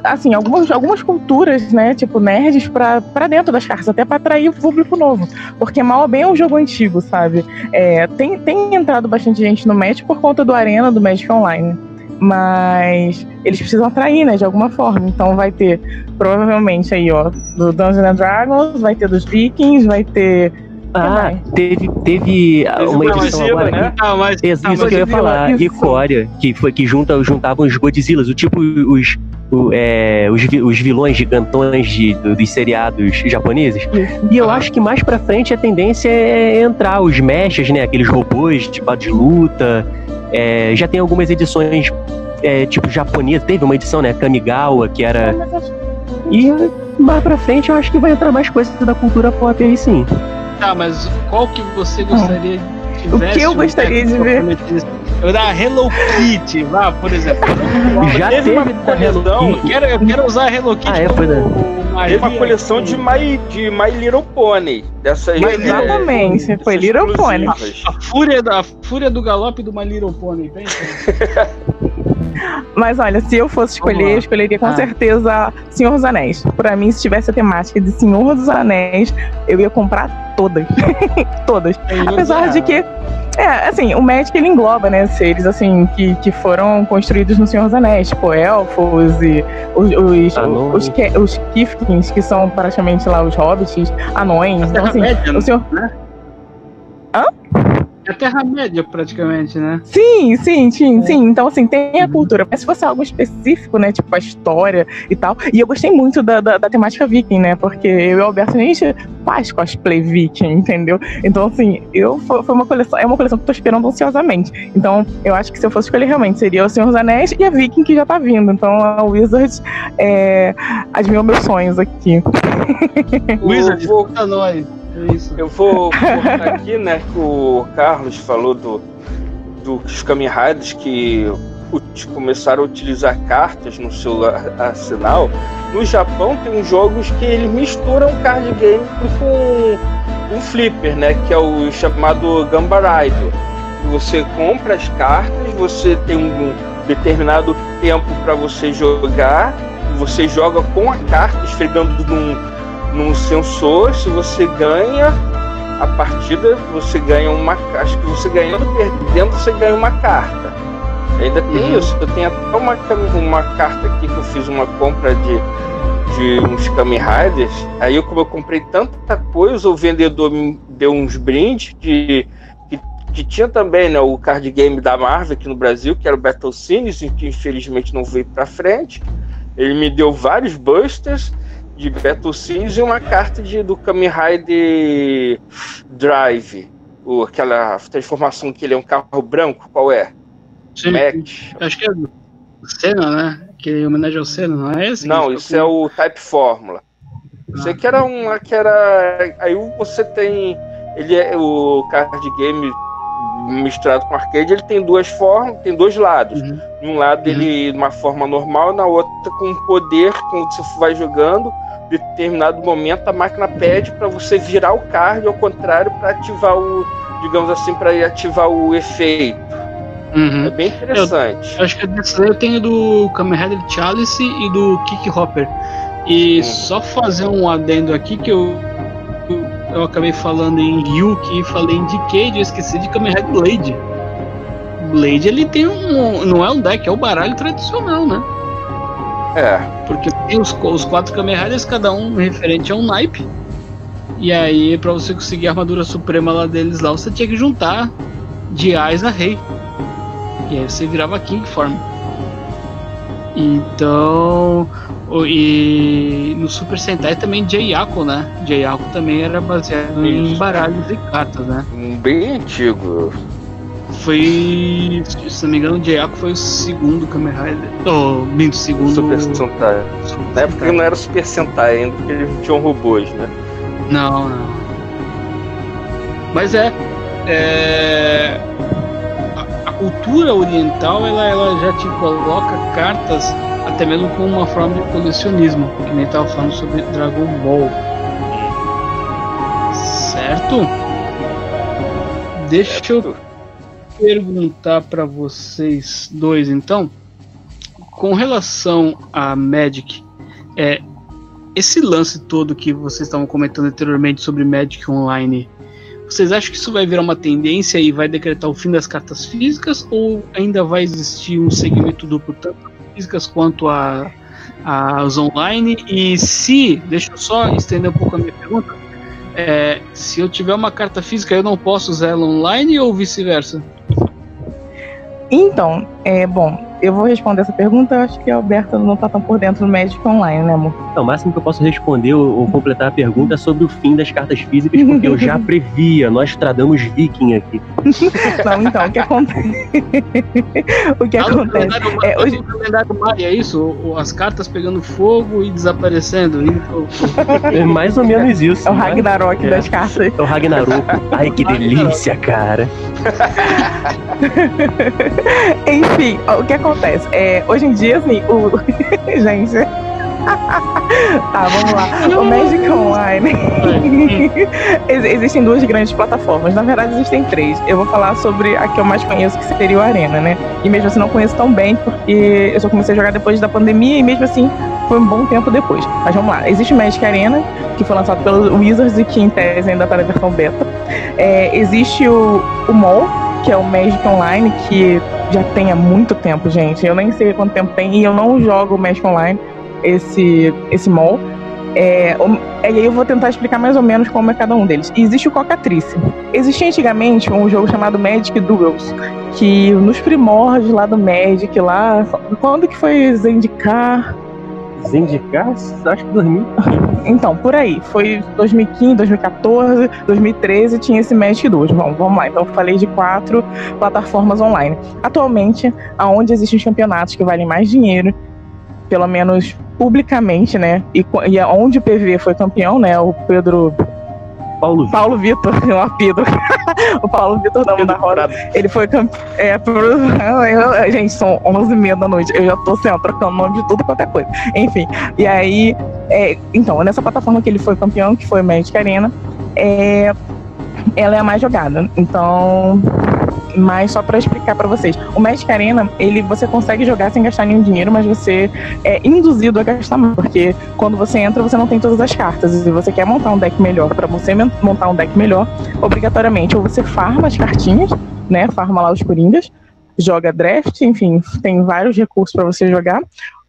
S4: Assim, algumas, algumas culturas, né, tipo nerds, pra, pra dentro das cartas, até pra atrair o público novo. Porque mal ou bem é um jogo antigo, sabe? É, tem, tem entrado bastante gente no Magic por conta do Arena, do Magic Online. Mas eles precisam atrair, né, de alguma forma. Então vai ter, provavelmente, aí, ó, do Dungeons and Dragons, vai ter dos Vikings, vai ter.
S3: Ah, teve, teve ah, uma edição
S5: Godzilla,
S3: agora.
S5: né?
S2: Ah, mas,
S3: Isso, isso
S2: mas
S3: que eu ia falar. E Coreia, que foi que junta, juntavam os Godzillas, o tipo os, o- é, os, os vilões gigantões de, do- dos seriados japoneses. E eu
S2: Ah.
S3: acho que mais pra frente a tendência é entrar os mechas, né? Aqueles robôs tipo de luta. É, já tem algumas edições é, tipo japonesa. Teve uma edição, né? Kamigawa, que era. E mais pra frente eu acho que vai entrar mais coisas da cultura pop aí sim.
S2: tá, mas qual que você gostaria de
S4: O
S2: ver?
S4: que eu gostaria de ver?
S2: Da Hello Kitty, lá, por exemplo.
S3: Já
S5: teve uma
S3: teve da Hello
S5: coleção,
S2: Eu quero, eu quero usar a Hello Kitty
S3: Ah, é, foi,
S2: uma
S5: Teve uma coleção de My, de My Little Pony. Dessas, é,
S4: Exatamente,
S5: dessas
S4: foi Little Pony.
S5: exclusivas.
S2: A fúria, da, a fúria do galope do My Little Pony.
S4: Mas olha, se eu fosse escolher, eu escolheria com
S3: Ah.
S4: certeza Senhor dos Anéis. Pra mim, se tivesse a temática de Senhor dos Anéis, eu ia comprar todas. todas. Apesar de que. É, assim, o Magic ele engloba, né, seres assim, que, que foram construídos no Senhor dos Anéis, tipo elfos e os, os, os, os Kifkins, que são praticamente lá os hobbits, anões. Então, assim, o Senhor.
S2: É a Terra-média, praticamente, né?
S4: Sim, sim, sim, sim. Então, assim, tem a cultura. Mas se fosse algo específico, né? Tipo a história e tal. E eu gostei muito da, da, da temática viking, né? Porque eu e o Alberto, a gente faz cosplay viking, entendeu? Então, assim, eu foi, uma coleção, é uma coleção que eu tô esperando ansiosamente. Então, eu acho que se eu fosse escolher realmente, seria o Senhor dos Anéis e a Viking que já tá vindo. Então, a Wizards é, admirou meus sonhos aqui.
S2: Wizard,
S5: Eu vou,
S2: puta nós.
S5: Eu vou cortar aqui, né? Que o Carlos falou do, dos Kamen que começaram a utilizar cartas no seu arsenal, no Japão tem uns jogos que eles misturam card game com um flipper, né? Que é o chamado Gamba Rider. Você compra as cartas, você tem um determinado tempo para você jogar, você joga com a carta esfregando num, num sensor. Se você ganha a partida, você ganha uma. Acho que você ganhando, perdendo, você ganha uma carta. Ainda tem uhum. isso. Eu tenho até uma, uma carta aqui que eu fiz uma compra de, de uns Kamen Riders. Aí eu, como eu comprei tanta coisa, o vendedor me deu uns brindes de. Que, tinha também né, o card game da Marvel aqui no Brasil, que era o Battle Scenes, que infelizmente não veio para frente. Ele me deu vários busters de Battle Scenes e uma carta de, do Kamen Rider Drive. O, aquela transformação que ele é um carro branco, qual é?
S2: Sim, Mac. Acho que é o Senna, né? Que é homenagem ao Senna, não é esse?
S5: Não, isso é o Type Fórmula. Ah. Sei que era um. Que era. Aí você tem. Ele é o card game misturado com arcade, ele tem duas formas, tem dois lados. Uhum. Um lado uhum. ele de uma forma normal, na outra com poder, quando você vai jogando, em determinado momento a máquina pede para você virar o card ao contrário para ativar o, digamos assim, para ativar o efeito.
S2: Uhum.
S5: É bem interessante.
S2: Eu, acho que desse eu tenho do Kamen Rider Chalice e do Kick Hopper. E uhum. só fazer um adendo aqui que eu, eu, acabei falando em Ryuki falei em Decade, eu esqueci de Kamen Rider Blade. Blade ele tem um. Não é um deck, é o baralho tradicional, né?
S5: É.
S2: Porque tem os, os quatro Kamen Riders, cada um referente a um naipe. E aí, pra você conseguir a armadura suprema lá deles lá, você tinha que juntar de Ais a Rei. E aí você virava King Form. Então. E no Super Sentai também Jayako, né? Jayako também era baseado Isso. em baralhos e cartas, né?
S5: Bem antigo.
S2: Foi. Se não me engano, o Jayako foi o segundo Kamen Rider. Oh, bem, o segundo.
S5: Super Sentai. Na época não era Super Sentai ainda, porque eles tinham robôs, né?
S2: Não, não. Mas é. É cultura oriental ela, ela já te coloca cartas até mesmo com uma forma de colecionismo, que nem estava falando sobre Dragon Ball. Certo? Deixa eu perguntar para vocês dois então, com relação a Magic, é esse lance todo que vocês estavam comentando anteriormente sobre Magic Online vocês acham que isso vai virar uma tendência e vai decretar o fim das cartas físicas ou ainda vai existir um segmento duplo tanto físicas quanto a, as online? E se, deixa eu só estender um pouco a minha pergunta, é, se eu tiver uma carta física eu não posso usar ela online ou vice-versa?
S4: Então, é bom, eu vou responder essa pergunta, eu acho que a Alberta não tá tão por dentro do Magic Online, né, amor?
S3: Não, o máximo que eu posso responder ou, ou completar a pergunta é sobre o fim das cartas físicas, porque eu já previa, nós tradamos viking aqui.
S4: não, então, o que acontece? o que ah, acontece?
S2: É, hoje... O calendário Maia, é isso? As cartas pegando fogo e desaparecendo.
S3: é mais ou menos isso.
S4: É o né? Ragnarok é. das cartas.
S3: É o Ragnarok. Ai, que delícia, cara.
S4: Enfim, o que acontece? Acontece? É, hoje em dia, assim, o. Gente. tá, vamos lá. O Magic Online. existem duas grandes plataformas. Na verdade, existem três. Eu vou falar sobre a que eu mais conheço, que seria o Arena, né? E mesmo assim, não conheço tão bem, porque eu só comecei a jogar depois da pandemia e mesmo assim foi um bom tempo depois. Mas vamos lá. Existe o Magic Arena, que foi lançado pelo Wizards e que em tese ainda está na versão beta. É, existe o, o MOL, que é o Magic Online, que já tem há muito tempo, gente. Eu nem sei quanto tempo tem e eu não jogo Magic Online, esse, esse mall. É, e aí eu vou tentar explicar mais ou menos como é cada um deles. existe o Cocatrice. Existia antigamente um jogo chamado Magic Duels, que nos primórdios lá do Magic, lá. Quando que foi Zendikar?
S3: Zendikar? Acho que 2000.
S4: Então, por aí. Foi 2015, 2014, 2013 tinha esse Magic 2. Bom, vamos lá. Então, eu falei de quatro plataformas online. Atualmente, aonde existem os campeonatos que valem mais dinheiro, pelo menos publicamente, né? E, e onde o PV foi campeão, né? O Pedro
S3: Paulo Vitor.
S4: Paulo Vitor, o apelido. o Paulo Vitor da Manda Roda. Ele foi campeão. É, eu- gente, são 11h30 da noite. Eu já tô assim, ó, trocando nome de tudo quanto é coisa. Enfim. E aí. é, então, nessa plataforma que ele foi campeão, que foi o Magic Arena, é, ela é a mais jogada. Então. Mas só pra explicar pra vocês, o Magic Arena, ele você consegue jogar sem gastar nenhum dinheiro, mas você é induzido a gastar mais, porque quando você entra, você não tem todas as cartas. E você quer montar um deck melhor. Pra você montar um deck melhor, obrigatoriamente, ou você farma as cartinhas, né? Farma lá os coringas, joga draft, enfim, tem vários recursos pra você jogar,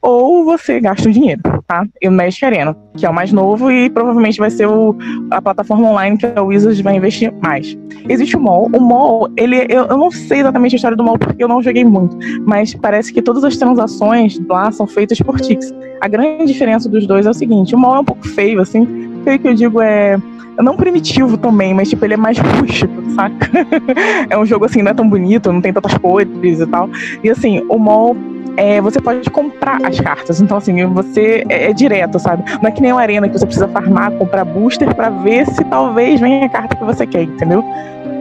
S4: ou você gasta o dinheiro, tá? E o Magic Arena, que é o mais novo e provavelmente vai ser o, a plataforma online que a Wizards vai investir mais. Existe o MOL. O MOL, ele, eu, eu não sei exatamente a história do MOL porque eu não joguei muito, mas parece que todas as transações lá são feitas por Tix. A grande diferença dos dois é o seguinte: o MOL é um pouco feio, assim. Feio que eu digo é. Não primitivo também, mas tipo, ele é mais rústico, saca? é um jogo assim, não é tão bonito, não tem tantas cores e tal. E assim, o MOL é, você pode comprar as cartas. Então, assim, você é, é direto, sabe? Não é que nem uma arena que você precisa farmar, comprar booster pra ver se talvez venha a carta que você quer, entendeu?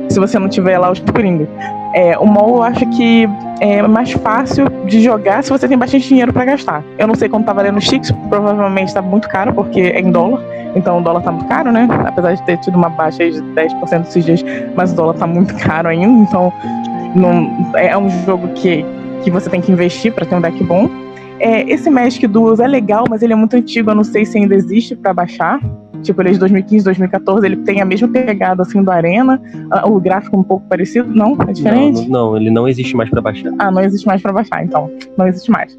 S4: Se você não tiver lá os coringa. É, o MOL eu acho que é mais fácil de jogar se você tem bastante dinheiro pra gastar. Eu não sei quanto tá valendo o Chix, provavelmente tá muito caro, porque é em dólar. Então o dólar tá muito caro, né? Apesar de ter tido uma baixa de 10% esses dias, mas o dólar tá muito caro ainda. Então não, é um jogo que, que você tem que investir pra ter um deck bom. É, esse Magic Duels é legal, mas ele é muito antigo, eu não sei se ainda existe pra baixar. Tipo, ele é de 2015, 2014, ele tem a mesma pegada assim do Arena, ah, o gráfico um pouco parecido, não? É diferente?
S3: não, não, ele não existe mais pra baixar.
S4: Ah, não existe mais pra baixar, então. Não existe mais.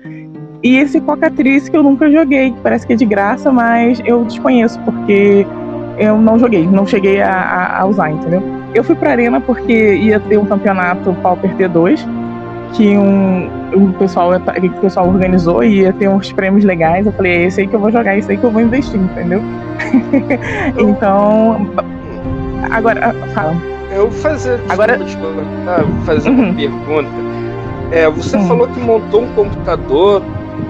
S4: E esse Cocatriz que eu nunca joguei, que parece que é de graça, mas eu desconheço, porque eu não joguei, não cheguei a, a- a usar, entendeu? Eu fui pra Arena porque ia ter um campeonato Pauper T2, que um, um pessoal, que o pessoal organizou e ia ter uns prêmios legais. Eu falei, é esse aí que eu vou jogar, é esse aí que eu vou investir, entendeu? então. Agora, ah, fala.
S5: Eu vou fazer,
S4: Agora-
S5: desculpa, ah, vou fazer uma
S4: Uhum.
S5: pergunta. É, você
S4: Hum.
S5: falou que montou um computador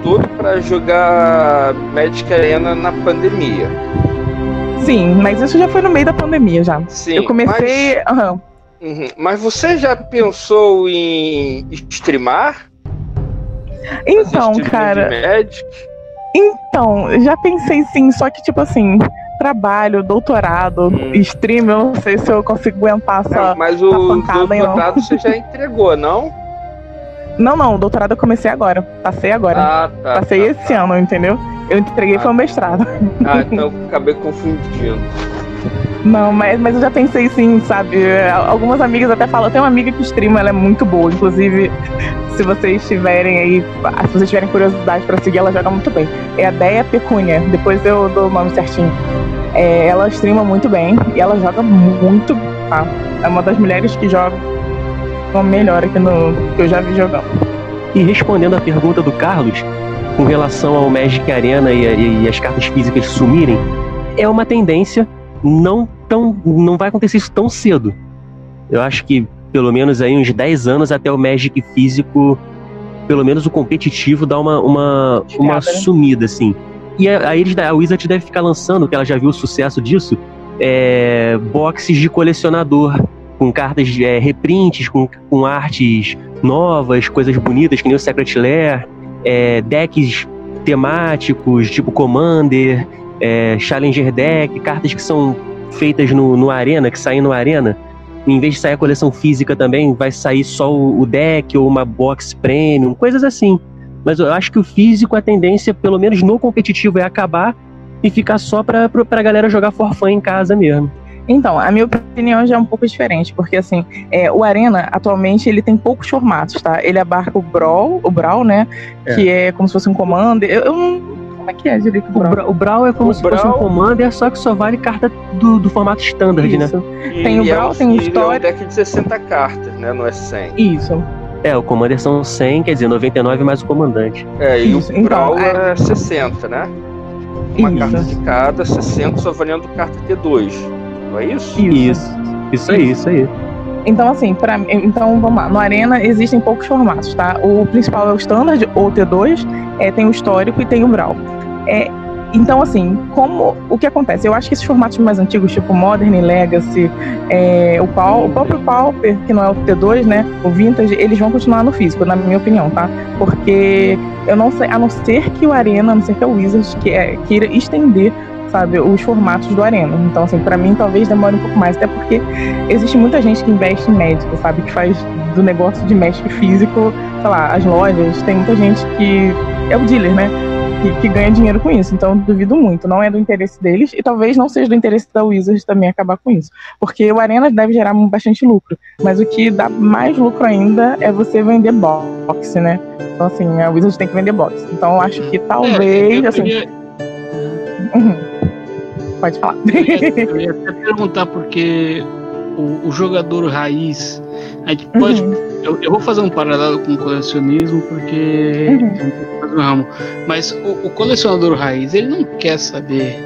S5: todo para jogar Magic Arena na pandemia.
S4: Sim, mas isso já foi no meio da pandemia já.
S5: Sim,
S4: eu comecei.
S5: Mas, Uhum. Mas você já pensou em streamar?
S4: Então, cara. Então, já pensei sim, só que tipo assim, trabalho, doutorado,
S5: Hum.
S4: stream, eu não sei se eu consigo aguentar
S5: Não,
S4: essa.
S5: mas o
S4: pancada não.
S5: doutorado você já entregou, não?
S4: Não, não, o doutorado eu comecei agora. Passei agora.
S5: Ah, tá.
S4: Passei
S5: tá,
S4: esse ano, entendeu? Eu entreguei
S5: Ah.
S4: foi o mestrado.
S5: Ah, então acabei confundindo.
S4: Não, mas, mas eu já pensei sim, sabe? Algumas amigas até falam, tem uma amiga que streama, ela é muito boa. Inclusive, se vocês tiverem aí, se vocês tiverem curiosidade pra seguir, ela joga muito bem. É a Deia Pecúnia, depois eu dou o nome certinho. É, ela streama muito bem e ela joga muito, tá? É uma das mulheres que joga melhor aqui no que eu já vi jogando.
S3: E respondendo a pergunta do Carlos, com relação ao Magic Arena e, e- e as cartas físicas sumirem, é uma tendência, não tão, não vai acontecer isso tão cedo. Eu acho que pelo menos aí uns 10 anos até o Magic físico, pelo menos o competitivo, dá uma, uma, uma
S4: Chegada, né?
S3: sumida, assim. E a, a, eles, a Wizard deve ficar lançando, que ela já viu o sucesso disso, é, boxes de colecionador, com cartas é, reprints, com, com artes novas, coisas bonitas, que nem o Secret Lair, é, decks temáticos, tipo Commander, é, Challenger Deck, cartas que são feitas no, no Arena, que saem no Arena. Em vez de sair a coleção física também, vai sair só o, o deck ou uma box premium, coisas assim. Mas eu acho que o físico, a tendência, pelo menos no competitivo, é acabar e ficar só pra, pra, pra galera jogar for fun em casa mesmo.
S4: Então, a minha opinião já é um pouco diferente, porque assim, é, o Arena, atualmente, ele tem poucos formatos, tá? Ele abarca o Brawl, o Brawl, né?
S3: É.
S4: Que é como se fosse um commander. Eu, eu não. Como é que é direito o
S3: O,
S4: Brawl?
S3: Bra- o Brawl é como
S5: O
S3: se fosse um
S5: Brawl-
S3: Commander, só que só vale carta do, do formato standard, né?
S4: Isso,
S5: E
S4: Tem o
S5: é
S4: Brawl,
S5: um-
S4: tem o
S5: e ele É um
S4: Story.
S5: deck de 60 cartas, né? Não é 100.
S4: isso.
S3: É, o Commander são 100, quer dizer, 99 mais o comandante.
S5: É, e
S4: Isso,
S5: o
S4: então,
S5: Brawl
S4: é-
S5: é... 60, né? Uma
S4: Isso.
S5: carta de cada, 60 só valendo carta T2. Não é isso?
S3: Isso. Isso aí, isso aí.
S4: Então, assim, pra, então vamos lá. No Arena existem poucos formatos, tá? O principal é o Standard ou T2, é, tem o histórico e tem o Brawl. É, então, assim, como o que acontece? Eu acho que esses formatos mais antigos, tipo Modern e Legacy, é, o, Pau, o próprio Pauper, que não é o T2, né? O Vintage, eles vão continuar no físico, na minha opinião, tá? Porque eu não sei, a não ser que o Arena, a não ser que o Wizards que é, queira estender sabe, os formatos do Arena. Então, assim, para mim talvez demore um pouco mais, até porque existe muita gente que investe em médico, sabe, que faz do negócio de Magic físico, sei lá, as lojas, tem muita gente que é o dealer, né? Que, que, ganha dinheiro com isso. Então, duvido muito. Não é do interesse deles e talvez não seja do interesse da Wizards também acabar com isso. Porque o Arena deve gerar bastante lucro. Mas o que dá mais lucro ainda é você vender box, né? Então, assim, a Wizards tem que vender box. Então, eu acho que talvez. É, assim, queria... uhum. Pode falar. Eu
S2: ia, eu ia até perguntar porque o, o, jogador raiz. A gente pode. Uhum. Eu, eu, vou fazer um paralelo com o colecionismo porque uhum. um ramo. Mas o, o, colecionador raiz ele não quer saber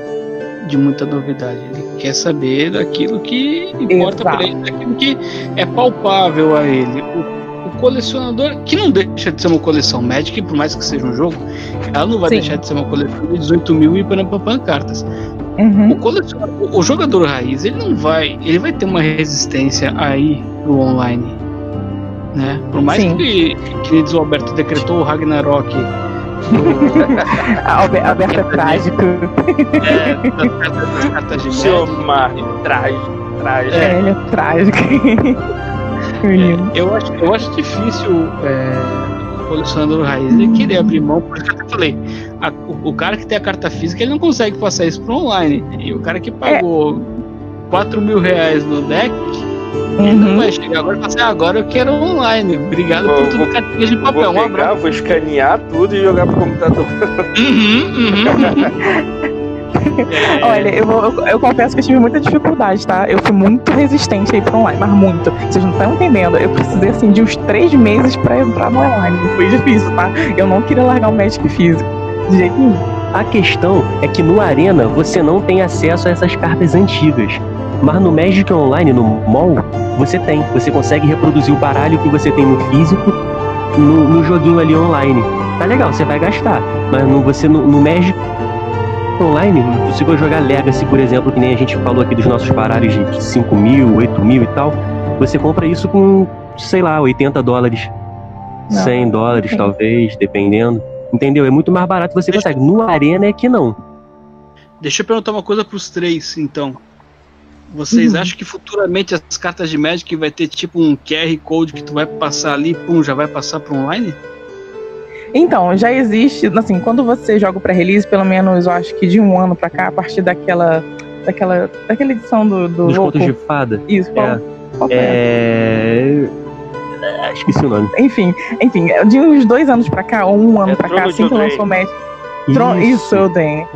S2: de muita novidade. Ele quer saber daquilo que importa para ele, daquilo que é palpável a ele. O, o colecionador, que não deixa de ser uma coleção Magic, por mais que seja um jogo, ela não vai Sim. deixar de ser uma coleção de 18 mil e pan cartas. Uhum. O, o, jogador raiz, ele não vai. Ele vai ter uma resistência aí pro online. Né? Por mais Sim. que, que diz o Alberto decretou o Ragnarok.
S4: Alberto é trágico.
S5: É, das, cartas de Seu trágico, trágico.
S4: É, ele é trágico.
S2: é, eu, acho, eu acho difícil é, o colecionador raiz ele querer abrir mão, por isso que eu até falei a, o, o, cara que tem a carta física ele não consegue passar isso pro online. E o cara que pagou é. 4 mil reais no deck, uhum. ele não vai chegar agora e falar assim, ah, agora eu quero online. Obrigado vou, por tudo vou, cartinha de papel.
S5: Vou, pegar, vou escanear tudo e jogar pro computador.
S2: Uhum, uhum.
S4: É. Olha, eu, eu, eu, confesso que eu tive muita dificuldade, tá? Eu fui muito resistente aí pro online, mas muito. Vocês não estão entendendo. Eu precisei, assim, de uns três meses pra entrar no online. Foi difícil, tá? Eu não queria largar o Magic físico de jeito nenhum.
S3: A questão é que no Arena você não tem acesso a essas cartas antigas. Mas no Magic Online, no mall, você tem. Você consegue reproduzir o baralho que você tem no físico no, no joguinho ali online. Tá legal, você vai gastar. Mas no, você no, no Magic Online, se for jogar Legacy, por exemplo, que nem a gente falou aqui dos nossos baralhos de 5 mil, 8 mil e tal, você compra isso com, sei lá, 80 dólares. Não. 100 dólares, talvez, dependendo. Entendeu? É muito mais barato você Deixa... consegue. No Arena é que não.
S2: Deixa eu perguntar uma coisa pros três, então. Vocês uhum. acham que futuramente as cartas de Magic vai ter tipo um QR Code que tu vai passar ali, pum, já vai passar para online?
S4: Então, já existe, assim, quando você joga para release, pelo menos eu acho que de um ano para cá, a partir daquela daquela daquela edição do do
S3: Dos contos de fada.
S4: Isso, qual,
S3: é. Qual é... É, esqueci o nome.
S4: Enfim, enfim, de uns dois anos pra cá, ou um ano é pra cá, assim que lançou o Magic. Tron... Isso, eu tenho.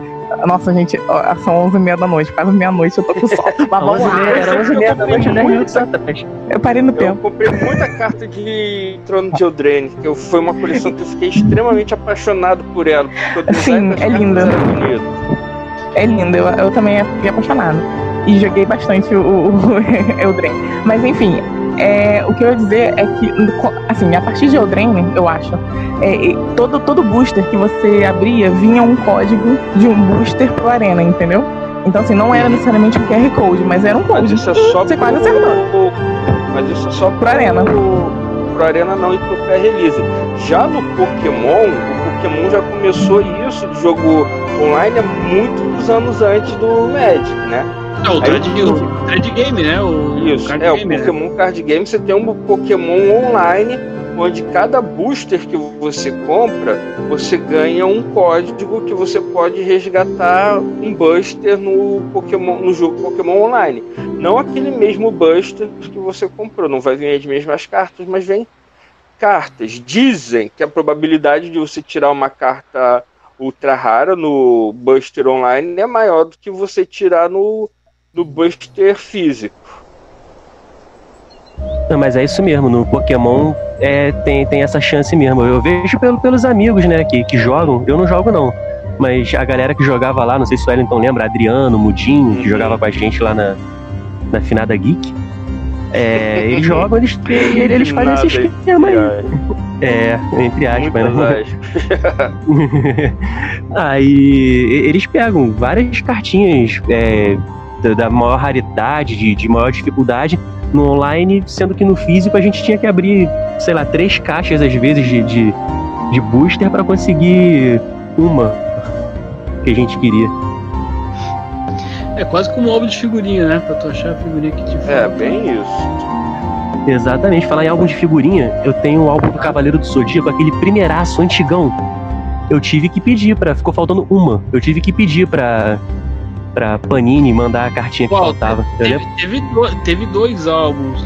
S4: Nossa, gente, ó, são 11 e meia da noite, quase meia-noite, eu tô com sol. Mas vamos lá.
S3: Era 11 e meia da noite, 10 minutos atrás.
S4: Eu parei no
S5: eu
S4: tempo.
S5: Eu comprei muita carta de Trono de Eldraine, que eu, foi uma coleção que eu fiquei extremamente apaixonado por ela.
S4: Sim, é linda. É linda, eu, eu também fiquei apaixonado. E joguei bastante o, o, o Eldraine. Mas enfim, é, o que eu ia dizer é que, assim, a partir de Eldraine, eu acho, é, todo, todo booster que você abria vinha um código de um booster pro Arena, entendeu? Então, assim, não era necessariamente um QR Code, mas era um código.
S5: Mas isso é só
S4: você
S5: pro...
S4: quase acertou.
S5: Mas isso é só pro,
S4: pro Arena.
S5: Pro, pro Arena não e pro pré-release. Já no Pokémon, o Pokémon já começou isso de jogo online há muitos anos antes do Magic, né?
S2: É, o trade, o trade game, né? O,
S5: Isso,
S2: o
S5: é, o né? Pokémon né? Card Game, você tem um Pokémon online, onde cada booster que você compra, você ganha um código que você pode resgatar um Buster no Pokémon, no jogo Pokémon Online. Não aquele mesmo Buster que você comprou, não vai vir as mesmas cartas, mas vem cartas. Dizem que a probabilidade de você tirar uma carta ultra rara no Buster Online é maior do que você tirar no do Buster físico.
S3: Não, mas é isso mesmo, no Pokémon é, tem, tem essa chance mesmo. Eu vejo pelo, pelos amigos, né, que, que jogam. Eu não jogo, não. Mas a galera que jogava lá, não sei se o Wellington lembra, Adriano, Mudinho, que uhum. jogava com a gente lá na, na Finada Geek. É, eles jogam, eles, eles fazem
S5: Nada
S3: esse esquema aí. É, entre aspas, né? Aí eles pegam várias cartinhas é, da, maior raridade, de, de maior dificuldade no online, sendo que no físico a gente tinha que abrir, sei lá, três caixas às vezes de, de, de booster para conseguir uma que a gente queria.
S2: É quase como um álbum de figurinha, né? Pra tu achar a figurinha que te
S5: É, bem isso.
S3: Exatamente, falar em álbum de figurinha, eu tenho o álbum do Cavaleiro do Zodíaco, aquele primeiraço antigão. Eu tive que pedir para, ficou faltando uma. Eu tive que pedir pra para Panini mandar a cartinha que faltava.
S2: Teve, teve, do- teve dois álbuns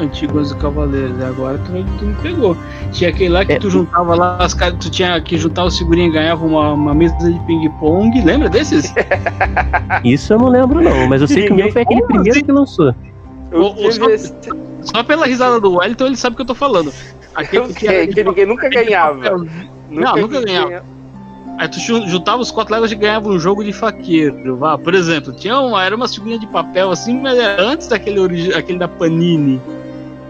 S2: antigos do Cavaleiros, e agora tu, tu me pegou. Tinha aquele lá que
S3: É.
S2: tu juntava lá, as caras, tu tinha que juntar os figurinhas e ganhava uma, uma mesa de ping-pong. Lembra desses?
S3: Isso eu não lembro não, mas eu sei que o meu foi aquele primeiro
S2: assim?
S3: que lançou.
S2: O- o só-. Só pela risada do Wellington ele sabe o que eu tô falando. Aquele
S5: Que, que ninguém nunca ganhava.
S2: Não, nunca ganhava. Aí tu jun- juntava os quatro legos e ganhava um jogo de faqueiro. Vá. Por exemplo, tinha uma, era uma figurinha de papel assim, mas era antes daquele origi- aquele da Panini.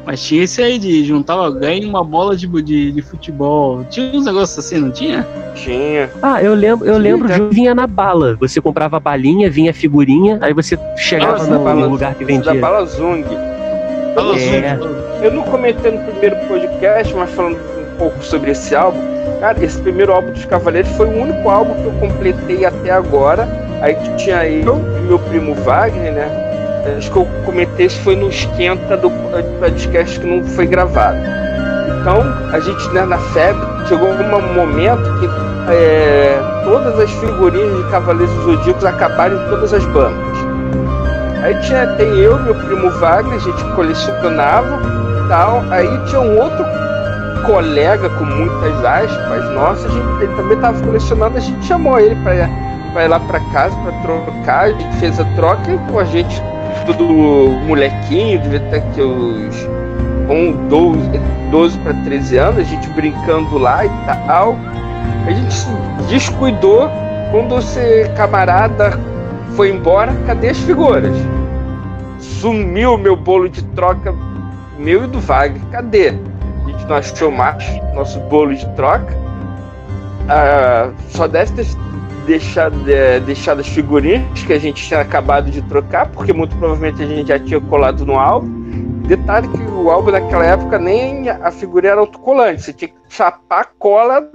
S2: Mas tinha esse aí de juntava ganha uma bola de, de, de futebol. Tinha uns negócios assim, não tinha?
S5: Tinha.
S3: Ah, eu lembro, eu lembro,
S5: tá.
S3: jogo vinha na bala. Você comprava a balinha, vinha a figurinha, aí você chegava
S5: Nossa,
S3: no,
S5: da bala-
S3: no lugar que
S5: Da
S3: vendia.
S5: Bala Zung.
S2: Fala
S3: É.
S2: azul.
S5: Eu não comentei no primeiro podcast, mas falando pouco sobre esse álbum. Cara, esse primeiro álbum dos Cavaleiros foi o único álbum que eu completei até agora. Aí tinha eu e meu primo Wagner, né? Acho que eu comentei isso foi no esquenta do podcast que não foi gravado. Então, a gente né, na febre chegou um momento que é, todas as figurinhas de Cavaleiros Zodíacos acabaram em todas as bancas. Aí tinha, tem eu meu primo Wagner, a gente colecionava tal. Aí tinha um outro colega com muitas aspas, nossa, gente, ele também estava colecionando, a gente chamou ele para ir lá para casa para trocar, a gente fez a troca e com a gente, tudo molequinho, devia ter aqui os um, 12, 12 para 13 anos, a gente brincando lá e tal. A gente se descuidou quando esse camarada foi embora, cadê as figuras? Sumiu meu bolo de troca, meu e do Wagner, cadê? Gente não achou mais nosso bolo de troca. Ah, só deve ter deixado, é, deixado as figurinhas que a gente tinha acabado de trocar, porque muito provavelmente a gente já tinha colado no álbum. Detalhe que o álbum naquela época nem a figurinha era autocolante, você tinha que chapar a cola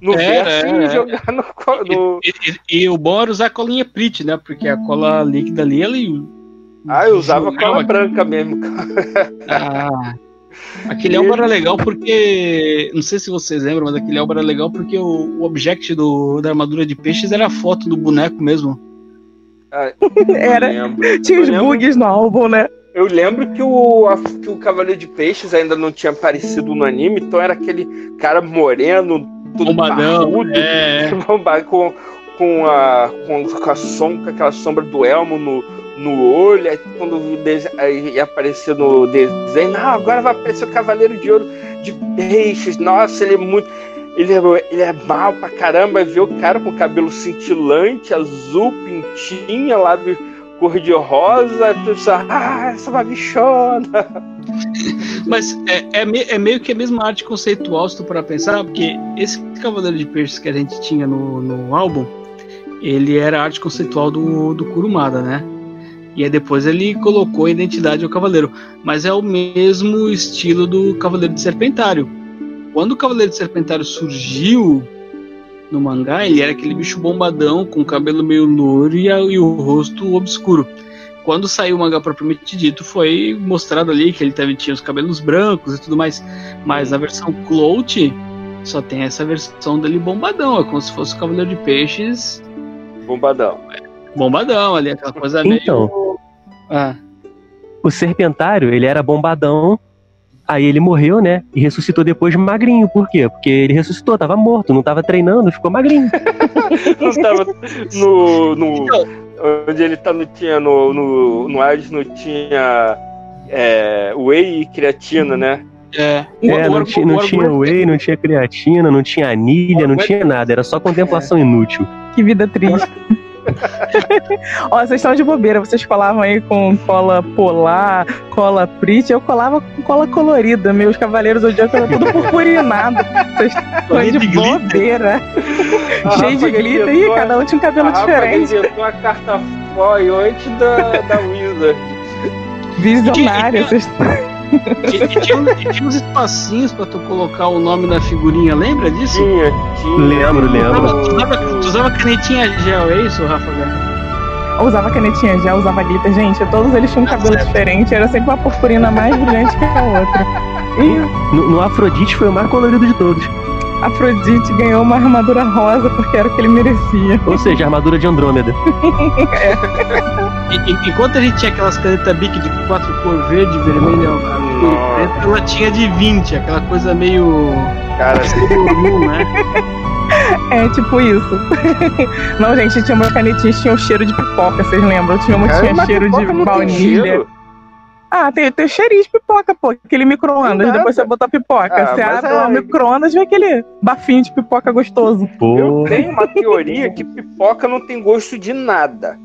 S5: no
S2: Era,
S5: verso
S2: era,
S5: e
S2: era.
S5: jogar no, no...
S2: E, e- e o bom era usar a colinha Prit, né? Porque a cola líquida ali, ele.
S5: Ah, eu usava cola branca mesmo.
S2: Ah, aquele álbum era legal porque. Não sei se vocês lembram, mas aquele álbum era legal porque o, o object do, da armadura de peixes era a foto do boneco mesmo.
S4: Era.
S5: Eu lembro.
S4: Tinha os bugs no álbum, né?
S5: Eu lembro que o, a- que o Cavaleiro de Peixes ainda não tinha aparecido no anime, então era aquele cara moreno, tudo
S2: Bombadão.
S5: barbudo,
S2: É.
S5: com, com, a, com, com a com aquela sombra do elmo no, no olho, aí quando o ia aparecer no desenho, não, agora vai aparecer o Cavaleiro de Ouro de Peixes, nossa, ele é muito. Ele é, ele é mal pra caramba, ver o cara com cabelo cintilante, azul, pintinha, lábio cor de rosa, tu só, ah, essa é uma bichona.
S2: Mas é, é, me- é meio que a mesma arte conceitual, se tu para pensar, porque esse Cavaleiro de Peixes que a gente tinha no, no álbum, ele era a arte conceitual do, do Kurumada, né? E aí depois ele colocou a identidade ao Cavaleiro. Mas é o mesmo estilo do Cavaleiro de Serpentário. Quando o Cavaleiro de Serpentário surgiu no mangá, ele era aquele bicho bombadão, com o cabelo meio louro e, e o rosto obscuro. Quando saiu o mangá propriamente dito, foi mostrado ali que ele teve, tinha os cabelos brancos e tudo mais. Mas na versão Clout, só tem essa versão dele bombadão. É como se fosse o Cavaleiro de Peixes
S5: Bombadão.
S2: Bombadão ali, aquela coisa
S3: Então.
S2: meio. Ah,
S3: O Serpentário, ele era bombadão, aí ele morreu, né? E ressuscitou depois magrinho. Por quê? Porque ele ressuscitou, tava morto, não tava treinando, ficou magrinho.
S5: Não tava no. no
S2: Então.
S5: onde ele tá, não tinha. No, no, no Hades não tinha. É, whey e creatina, né?
S2: é.
S3: É, não,
S2: o-
S3: ti-
S2: o
S3: não tinha whey, não tinha creatina, não tinha anilha, não tinha nada, era só contemplação inútil.
S4: Que vida triste. Ó, vocês estão de bobeira, vocês colavam aí com cola polar, cola prit, eu colava com cola colorida. Meus cavaleiros zodíacos eram tudo purpurinado. Vocês estão de bobeira.
S5: A
S4: Cheio de glitter,
S5: inventou
S4: e
S5: a-
S4: cada um tinha um
S5: A
S4: cabelo
S5: Rafa
S4: diferente.
S5: inventou a carta foil antes da, da Wizard.
S4: Visionário, vocês
S2: E, tinha, tinha uns espacinhos pra tu colocar o nome da figurinha, lembra disso?
S5: Tinha, tinha.
S3: Lembro, lembro.
S2: usava, tu usava- tu usava canetinha gel, é isso, Rafa?
S4: Eu usava canetinha já, usava glitter. Gente, todos eles tinham um cabelo diferente, era sempre uma purpurina mais brilhante que a outra. E
S3: No, no Afrodite foi o mais colorido de todos.
S4: Afrodite ganhou uma armadura rosa porque era o que ele merecia.
S3: Ou seja, a armadura de Andrômeda.
S2: E- e- enquanto a gente tinha aquelas canetas Bic de quatro cor verde, azul e preto, ela tinha de 20, aquela coisa meio.
S5: Cara,
S2: comum, né?
S4: É, tipo isso. Não, gente, tinha uma canetinha tinha o cheiro de pipoca, vocês lembram? Tinha uma que tinha cheiro de baunilha. Ah, tem, tem cheirinho de pipoca, pô. Aquele micro-ondas, depois você botar a pipoca.
S5: Ah,
S4: você abre
S5: é-
S4: o micro-ondas vem aquele bafinho de pipoca gostoso.
S5: Eu
S3: Pô.
S5: tenho uma teoria que pipoca não tem gosto de nada.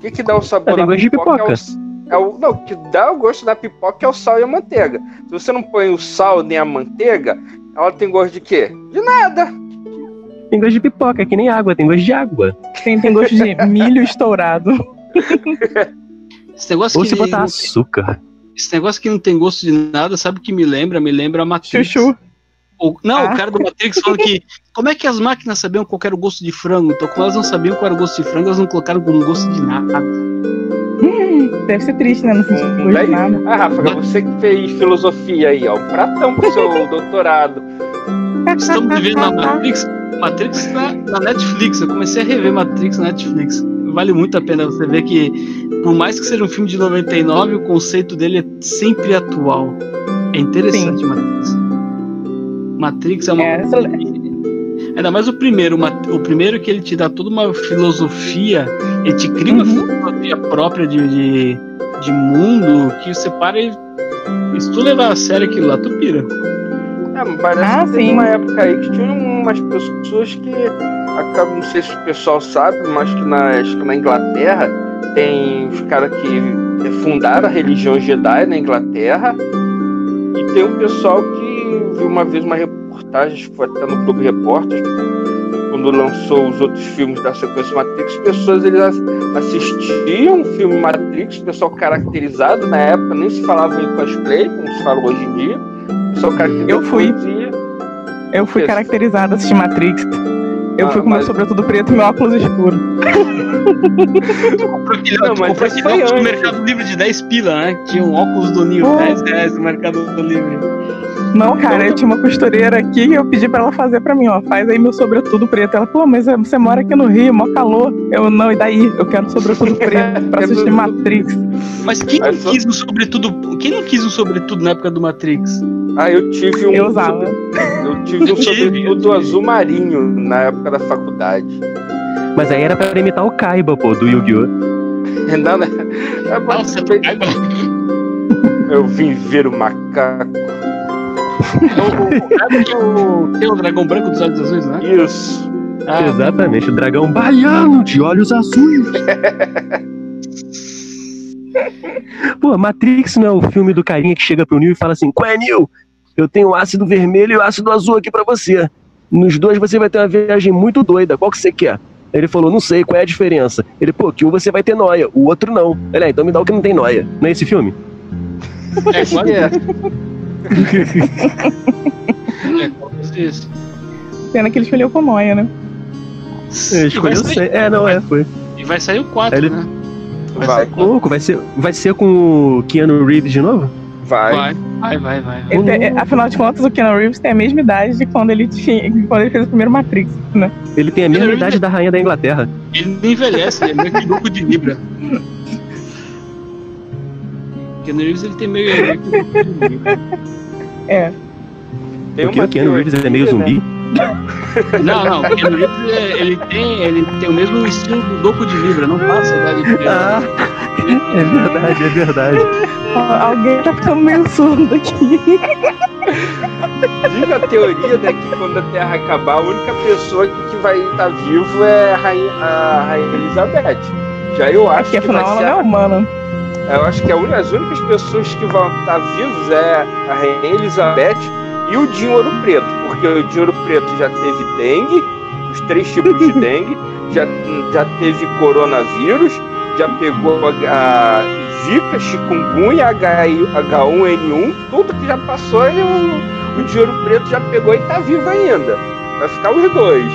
S5: O que, que dá o sabor
S3: É, tem
S5: na
S3: gosto de pipoca.
S5: É o, é o- não, o que dá o gosto da pipoca é o sal e a manteiga. Se você não põe o sal nem a manteiga, ela tem gosto de quê? De nada.
S3: Tem gosto de pipoca, é que nem água, tem gosto de água.
S4: Tem, tem gosto de milho estourado.
S2: Esse negócio,
S3: Ou
S2: que
S3: se botar açúcar.
S2: esse negócio que não tem gosto de nada, sabe o que me lembra? Me lembra a Matrix.
S4: Chuchu.
S2: O- não,
S4: Ah.
S2: o cara do Matrix falando que como é que as máquinas sabiam qual era o gosto de frango? Então, como elas não sabiam qual era o gosto de frango, elas não colocaram como gosto de nada.
S4: Hum, deve ser triste, né? Não sentir
S5: Hum,
S4: gosto de
S5: daí-
S4: nada.
S5: Ah, Rafa, você que fez filosofia aí, ó. Um pratão pro seu doutorado.
S2: Estamos vivendo na Matrix. Matrix na, na Netflix. Eu comecei a rever Matrix na Netflix. Vale muito a pena você ver que, por mais que seja um filme de 99, o conceito dele é sempre atual. É interessante, Matrix. Matrix é uma.
S4: É,
S2: Ainda mais o primeiro. O primeiro que ele te dá toda uma filosofia, ele te cria uma
S4: Uhum.
S2: filosofia própria de, de, de mundo que você para e. Se tu levar a sério aquilo lá, tu pira.
S5: É, mas parece
S4: Ah,
S5: que
S4: sim.
S5: uma época aí que tinha umas pessoas que acabam, não sei se o pessoal sabe, mas que na, acho que na Inglaterra tem os caras que fundaram a religião Jedi na Inglaterra e tem um pessoal que viu uma vez uma que foi até no Clube Repórter, quando lançou os outros filmes da sequência Matrix, pessoas eles ass- assistiam o filme Matrix, pessoal caracterizado, na época nem se falava em cosplay, como se fala hoje em dia. Pessoal caracterizado
S4: Eu fui. Eu fui
S5: Isso.
S4: caracterizada assistir Matrix. Eu
S5: Ah,
S4: fui com meu
S5: mas-
S4: sobretudo preto e meu óculos escuro.
S2: Comprou aquele,
S5: Não,
S2: tu
S5: mas
S2: comprou aquele
S5: foi
S2: óculos no
S5: antes.
S2: Mercado Livre de 10 pila, né? Tinha um óculos do Nil,
S4: Oh.
S2: 10 reais no Mercado Livre.
S4: Não, cara, eu tinha uma costureira aqui e eu pedi pra ela fazer pra mim, ó. Faz aí meu sobretudo preto. Ela, pô, mas você mora aqui no Rio, mó calor. Eu, não, e daí? Eu quero sobretudo preto pra assistir Matrix.
S2: Mas quem não quis um sobretudo. Quem não quis um sobretudo na época do Matrix?
S5: Ah, eu tive um.
S4: Eu usava.
S5: Eu tive um sobretudo azul marinho na época da faculdade.
S3: Mas aí era pra imitar o Kaiba, pô, do Yu-Gi-Oh!
S5: Não, né? É,
S2: Nossa,
S5: eu vim ver o macaco.
S2: O, o, o é o, tem o dragão branco dos olhos azuis, né?
S5: Isso.
S2: Ah,
S3: Exatamente, o dragão baiano de olhos azuis. Pô, Matrix não é o filme do carinha que chega pro Neo e fala assim: Qual é, Neo? Eu tenho ácido vermelho e o ácido azul aqui pra você. Nos dois você vai ter uma viagem muito doida. Qual que você quer? Ele falou, não sei, qual é a diferença? Ele, pô, que um você vai ter noia, o outro não. Ele, ah, então me dá o que não tem noia. Não é esse filme?
S2: é
S5: que é.
S2: é, isso.
S4: Pena que ele escolheu com noia, né?
S3: Ele escolheu
S2: vai sair-.
S3: É, não, é, foi.
S2: E vai sair o 4,
S3: Ele-
S2: né? Vai,
S5: Vai,
S2: sair
S3: Louco, vai ser, vai ser com o Keanu Reeves de novo?
S5: vai.
S2: Vai, vai, vai, vai.
S4: Ele é, afinal de contas, o Keanu Reeves tem a mesma idade de quando ele, tinha, quando ele fez o primeiro Matrix, né?
S3: Ele tem a mesma
S2: Keanu
S3: idade
S2: Reeves-
S3: da rainha da Inglaterra.
S2: Ele não envelhece, ele é meio que grupo de Libra. Keanu Reeves ele tem meio. Libra.
S4: É.
S5: Tem
S3: o Keanu Reeves é meio zumbi.
S2: Não, não, o Keanu Reeves é- ele, tem, ele tem o mesmo estilo do Doco de Libra, não passa a idade dele.
S3: Ah, é verdade, é verdade.
S4: Alguém tá ficando meio surdo aqui.
S5: Diga a teoria, né, que quando a Terra acabar, a única pessoa que, que vai estar vivo é a Rainha, a Rainha Elizabeth. Já eu acho
S4: Porque
S5: que vai
S4: afinal
S5: ser
S4: ela não é
S5: a-
S4: humana.
S5: Eu acho que un- as únicas pessoas que vão estar vivos é a Rainha Elizabeth e o Dinho Ouro Preto, porque o Dinho Ouro Preto já teve dengue, os três tipos de dengue, já, já teve coronavírus, já pegou a, Zika, chikungunya, H- H1N1, tudo que já passou, ele, o, o Dinho Ouro Preto já pegou e tá vivo ainda. Vai ficar os dois.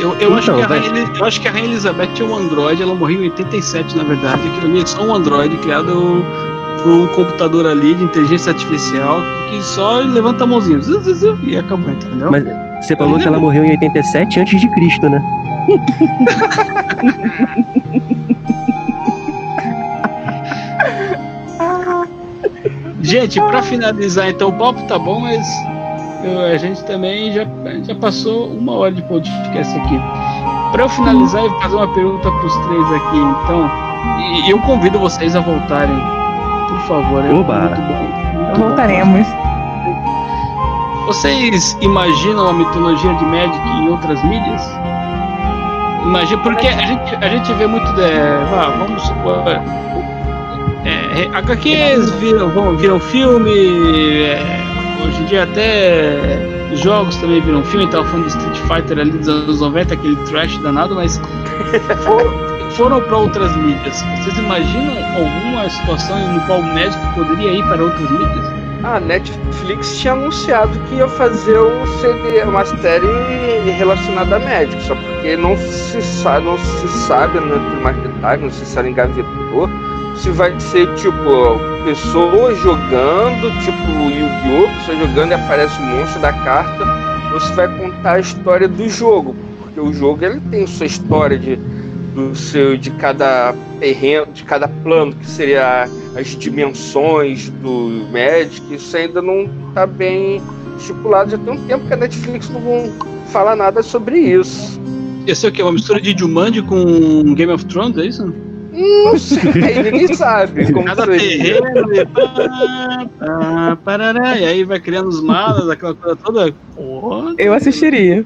S2: Eu, eu, acho
S3: Então,
S2: que a Rainha, eu acho que a Rainha Elizabeth é um androide, ela morreu em 87, na verdade. Aquilo ali é só um androide criado por um computador ali de inteligência artificial que só levanta a mãozinha e acabou, entendeu?
S3: Mas você falou que ela morreu em 87 antes de Cristo, né?
S2: Gente, pra finalizar, então o papo tá bom, mas eu- a gente também já, já passou uma hora de podcast aqui. Pra eu finalizar e fazer uma pergunta pros três aqui, então, e eu convido vocês a voltarem, por favor. É
S3: Oba.
S2: muito bom. muito bom.
S4: Voltaremos.
S2: Vocês imaginam a mitologia de Magic em outras mídias? Imagina, porque a gente, a gente vê muito. De, vá, vamos supor. É, HQs viram, viram filme. é, hoje em dia até jogos também viram filme. Tava falando de Street Fighter ali dos anos 90, aquele trash danado, mas for- foram para outras mídias. Vocês imaginam alguma situação no qual o Magic poderia ir para outras mídias?
S5: A Netflix tinha anunciado que ia fazer um CD, uma série relacionada a médico, só porque não se sabe, não se sabe, tem mais detalhes, não se sabe engavetou, se vai ser tipo pessoas jogando, tipo Yu-Gi-Oh! Pessoas jogando e aparece o monstro da carta, ou se vai contar a história do jogo, porque o jogo ele tem sua história de do seu de cada terreno, de cada plano que seria as dimensões do Magic, isso ainda não está bem estipulado. Já tem um tempo que a Netflix não vão falar nada sobre isso.
S2: Esse é o quê? Uma mistura de Jumanji com Game of Thrones, é isso?
S5: Não sei, ninguém sabe como
S2: Cada terreno e pá, pá, parará, e aí vai criando os malas, aquela coisa toda. Porra,
S4: Eu assistiria.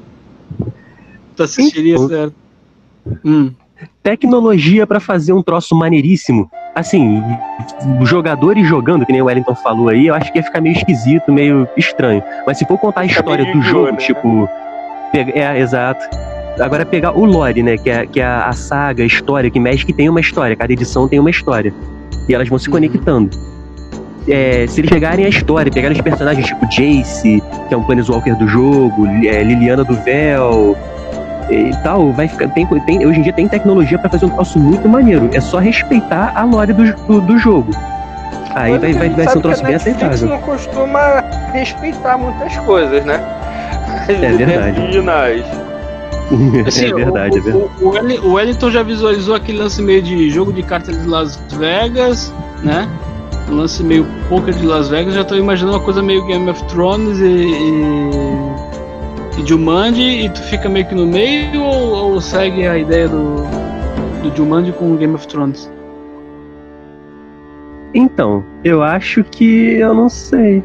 S2: tu assistiria,
S3: Então-
S2: certo? Hum.
S3: Tecnologia pra fazer um troço maneiríssimo. Assim, jogadores jogando, que nem o Wellington falou aí, eu acho que ia ficar meio esquisito, meio estranho. Mas se for contar a história do jogo,
S5: né?
S3: tipo. É, exato. Agora pegar o lore, né? Que é, que é a, saga, a história, que Magic tem uma história, cada edição tem uma história. E elas vão se
S2: Uhum.
S3: conectando. É, se eles pegarem a história, pegarem os personagens tipo Jace, que é um Planeswalker do jogo, é, Liliana do Véu e tal, vai ficar. Tem, tem- hoje em dia tem tecnologia pra fazer um troço muito maneiro. É só respeitar a lore do, do, do jogo. Aí vai, vai, vai ser um troço bem aceitável.
S5: não costuma respeitar muitas coisas, né? As
S3: É verdade.
S5: originais.
S2: Assim,
S3: é verdade, é
S2: o,
S3: verdade.
S2: o, o, Welli- o Wellington já visualizou aquele lance meio de jogo de cartas de Las Vegas, né? Um lance meio poker de Las Vegas. Já tô imaginando uma coisa meio Game of Thrones e. e, e Jumanji, e tu fica meio que no meio ou, ou segue a ideia do, do Jumanji com o Game of Thrones?
S3: Então, eu acho que eu não sei.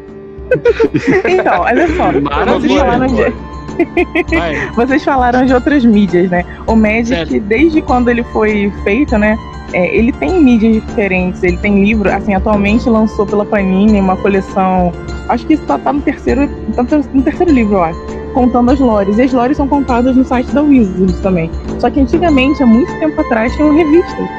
S4: Então, olha só.
S2: Maravilha.
S4: vocês falaram de outras mídias, né? O Magic,
S2: Certo.
S4: desde quando ele foi feito, né? é, ele tem mídias diferentes, ele tem livro, assim, atualmente lançou pela Panini uma coleção, acho que isso tá, tá no terceiro, tá no terceiro livro, eu acho, contando as lores. E as lores são contadas no site da Wizards também. Só que antigamente, há muito tempo atrás, tinham revistas,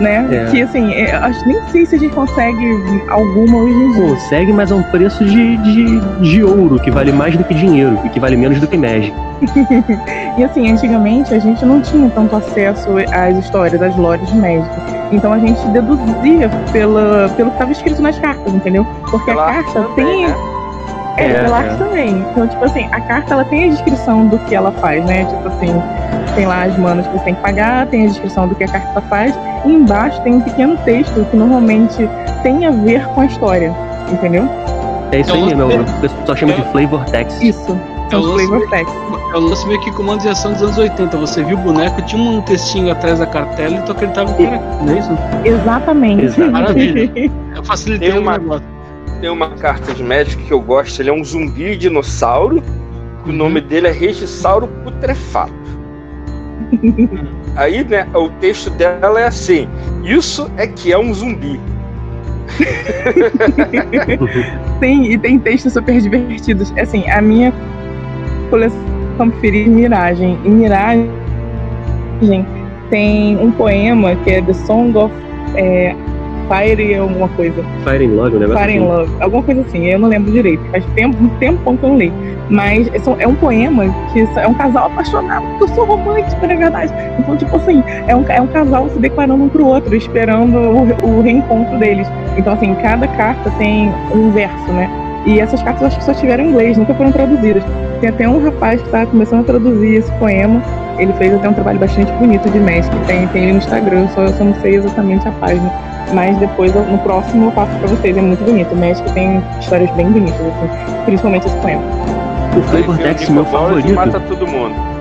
S4: né?
S3: É.
S4: Que assim, é, acho nem sei se a gente consegue alguma hoje em dia.
S3: Consegue, mas é um preço de, de, de ouro, que vale mais do que dinheiro, e que vale menos do que Magic.
S4: E assim, antigamente a gente não tinha tanto acesso às histórias, às lores de Magic. Então a gente deduzia pela, pelo que estava escrito nas cartas, entendeu? Porque
S5: Pela
S4: a carta
S5: também,
S4: tem.
S5: né?
S4: É,
S3: É,
S4: pela
S3: é.
S4: também. Então, tipo assim, a carta ela tem a descrição do que ela faz, né? Tipo assim, tem lá as manas que você tem que pagar, tem a descrição do que a carta faz, e embaixo tem um pequeno texto que normalmente tem a ver com a história, entendeu?
S3: É isso
S2: É
S3: aí, meu, o pessoal chama de flavor text.
S4: Isso.
S2: É o lance
S4: flavor text.
S2: É o lance meio que comando de ação dos anos 80. Você viu o boneco, tinha um textinho atrás da cartela e tu acreditava que era. Não é isso?
S4: Exatamente.
S3: Exato.
S2: Maravilha. Eu facilitei
S5: Tem uma-
S2: o negócio.
S5: Tem uma carta de Magic que eu gosto, ele é um zumbi dinossauro. O
S2: Uhum.
S5: nome dele é Regissauro Putrefato. Aí, né, o texto dela é assim: Isso é que é um zumbi.
S4: Sim, e tem textos super divertidos. Assim, a minha coleção preferida é Miragem. E Miragem tem um poema que é The Song of é, Fire alguma coisa.
S3: Fire in Love, o negócio
S4: Fire in
S3: assim.
S4: Love, alguma coisa assim, eu não lembro direito. Faz tempo, um tempo que eu não li. Mas é é um poema que é um casal apaixonado, porque eu sou romântica, na verdade. Então, tipo assim, é um, é um casal se declarando um pro outro, esperando o, o reencontro deles. Então, assim, cada carta tem um verso, né? E essas cartas acho que só tiveram em inglês, nunca foram traduzidas. Tem até um rapaz que tá começando a traduzir esse poema. Ele fez até um trabalho bastante bonito de Magic. Tem, tem ele no Instagram, só, eu só não sei exatamente a página. Mas depois, no próximo, eu passo pra vocês. É muito bonito. O Magic tem histórias bem bonitas, assim. Principalmente esse poema.
S3: O Flavor Text, meu
S5: Nicobolas e
S3: favorito.
S5: mata todo mundo.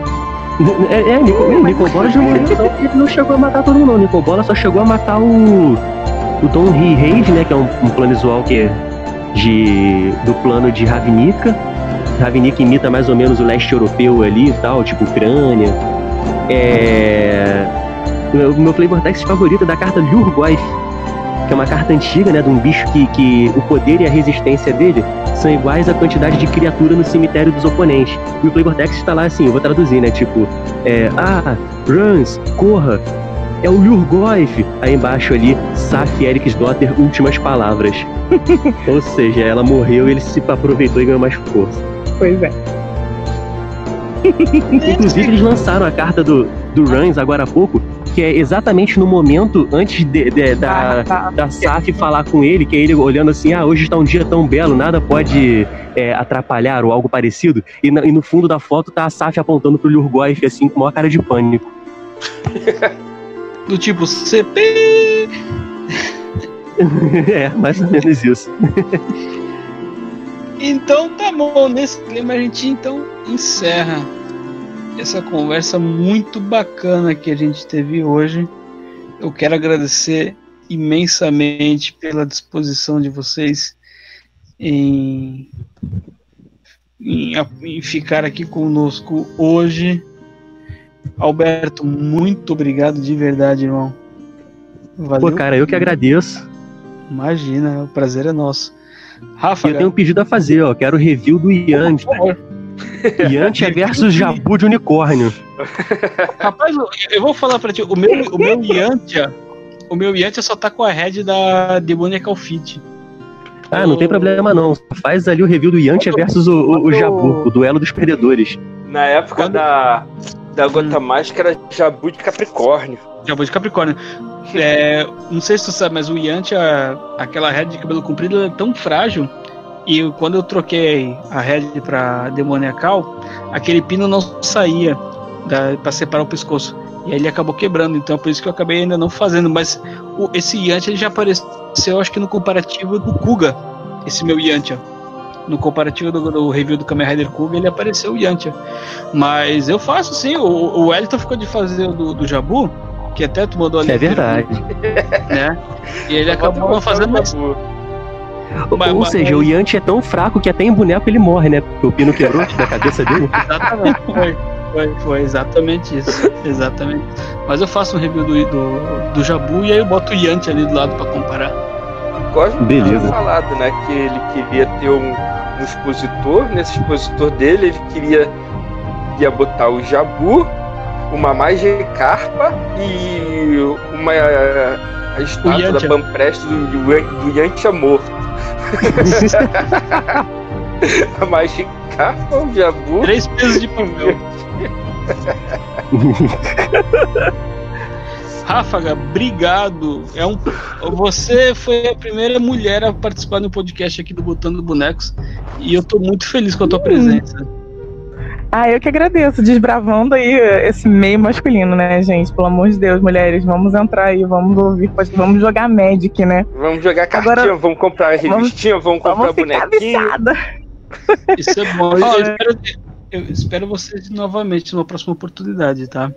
S3: É, é Nico, Nicobola já morreu, não, ele não chegou a matar todo mundo, não. Nicobola só chegou a matar o. O Don Rihade, né? Que é um, um planeswalker de, do plano de Ravnica. Ravnica imita mais ou menos o leste europeu ali e tal, tipo Ucrânia. É. O meu Flavor Text favorito é da carta Lurgoyf, que é uma carta antiga, né? De um bicho que, que o poder e a resistência dele são iguais à quantidade de criatura no cemitério dos oponentes. E o Flavor Text tá lá assim, eu vou traduzir, né? Tipo, é, ah, runs, corra, é o Lurgoyf. Aí embaixo ali, Saf Eriksdotter, últimas palavras. Ou seja, ela morreu e ele se aproveitou e ganhou mais força.
S4: Pois é.
S3: Inclusive, eles lançaram a carta do, do Runs agora há pouco, que é exatamente no momento antes de- de- da,
S4: Ah, tá.
S3: da Saf falar com ele, que é ele olhando assim, ah, hoje está um dia tão belo, nada pode é, atrapalhar ou algo parecido. E, na- e no fundo da foto tá a Saf apontando pro Lurgoyf, assim, com uma cara de pânico.
S2: Do tipo, CP.
S3: é, mais ou menos isso.
S2: Então tá bom, nesse clima a gente então encerra essa conversa muito bacana que a gente teve hoje. Eu quero agradecer imensamente pela disposição de vocês em, em, em ficar aqui conosco hoje. Alberto, muito obrigado de verdade, irmão. Valeu.
S3: Pô, cara, eu que agradeço.
S2: Imagina, o prazer é nosso.
S3: E
S2: Rafa,
S3: eu tenho um pedido a fazer, ó. Quero review do
S2: favor.
S3: Yantia versus Jabu de unicórnio.
S2: Rapaz, eu- vou falar pra ti, o meu, o meu Yantia, o meu Yantia só tá com a head da Demoniacal Fit.
S3: Ah, não tem problema não. Faz ali o review do Yantia versus o, o, o Jabu, o duelo dos perdedores.
S5: Na época
S2: Quando-
S5: da, da Gota Mágica era Jabu de Capricórnio.
S2: Jabu de Capricórnio. É, não sei se tu sabe, mas o Yantia, aquela head de cabelo comprido, ela é tão frágil. E quando eu troquei a head pra Demoniacal, aquele pino não saía da, pra separar o pescoço. E aí ele acabou quebrando, então é por isso que eu acabei ainda não fazendo. Mas o- esse Yantia ele já apareceu, acho que no comparativo do Kuga, esse meu Yantia. No comparativo do, do review do Kamen Rider Kuga, ele apareceu o Yantia. Mas eu faço sim, o, o Wellington ficou de fazer o do, do Jabu, que até tu mandou ali.
S3: É verdade.
S2: Né? E ele acabou fazendo mais.
S5: Jabu.
S2: Mas-
S3: Ou
S2: mas-
S3: seja, o Yantia é tão fraco que até em boneco ele morre, né? Porque o pino quebrou da cabeça dele.
S2: Exatamente, foi, foi, foi exatamente isso. Exatamente. Mas eu faço um review do, do, do Jabu e aí eu boto o Yanti ali do lado pra comparar.
S5: Cosmo
S3: Beleza.
S5: tinha falado, né, que ele queria ter um, um expositor. Nesse expositor dele, ele queria ia botar o Jabu, uma Magikarpa e uma a estátua da. Banprest do, do, do Yantia morto. a Magikarpa, o Jabu.
S2: Três pesos de papel. Ráfaga, obrigado. É um, você foi a primeira mulher a participar do podcast aqui do Botando Bonecos e eu tô muito feliz com a tua presença.
S4: Ah, eu que agradeço, desbravando aí esse meio masculino, né, gente? Pelo amor de Deus, mulheres, vamos entrar aí, vamos ouvir, vamos jogar Magic, né?
S5: Vamos jogar cartinha,
S4: Agora-
S5: vamos comprar revistinha, vamos, comprar
S4: Vamos
S5: bonequinho.
S4: viciada.
S2: Isso é bom. Eu,
S4: Olha.
S2: espero, eu espero vocês novamente numa próxima oportunidade, tá?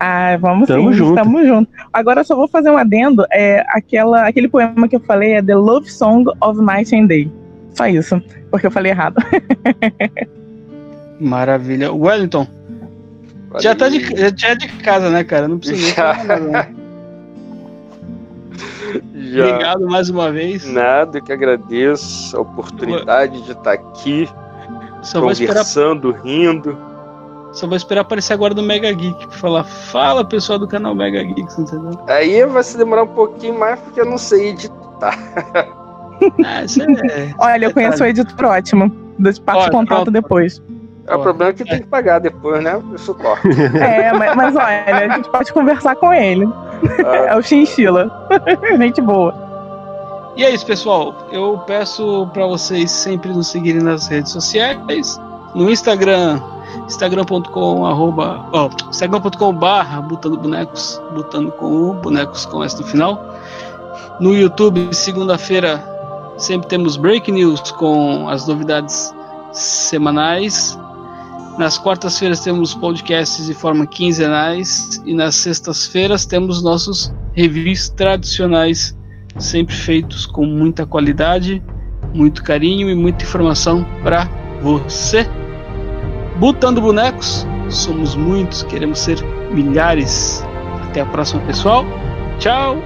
S4: Ah, vamos
S3: Tamo
S4: sim,
S3: junto.
S4: tamo junto. Agora eu só vou fazer um adendo. É, aquela, aquele poema que eu falei é The Love Song of Night and Day. Só isso, porque eu falei errado.
S2: Maravilha. Wellington, já, tá de, já é de casa, né, cara? Não precisa nem
S5: Já.
S2: falar nada, né?
S5: Já.
S2: Obrigado mais uma vez.
S5: Nada, eu que agradeço a oportunidade de estar aqui,
S2: Só vou, esperar,
S5: conversando, rindo.
S2: só vou esperar aparecer agora do Mega Geek pra falar, fala pessoal do canal Mega Geeks, entendeu?
S5: Aí vai se demorar um pouquinho mais porque eu não sei editar.
S2: Ah, é.
S4: Olha, eu conheço o editor ótimo. Passo
S2: Olha,
S4: o contato
S2: pronto.
S4: depois.
S5: É, o problema é que tem que pagar depois, né? O suporte.
S4: É, mas, mas olha, a gente pode conversar com ele.
S5: Ah,
S4: É o Chinchila. Gente boa.
S2: E é isso, pessoal. Eu peço pra vocês sempre nos seguirem nas redes sociais. No Instagram, instagram.com arroba, ó, instagram.com barra botando bonecos, botando com o bonecos com S no final. No YouTube, segunda-feira, sempre temos break news com as novidades semanais. Nas quartas-feiras temos podcasts de forma quinzenais e nas sextas-feiras temos nossos reviews tradicionais sempre feitos com muita qualidade, muito carinho e muita informação para você. Botando bonecos, somos muitos, queremos ser milhares. Até a próxima, pessoal. Tchau.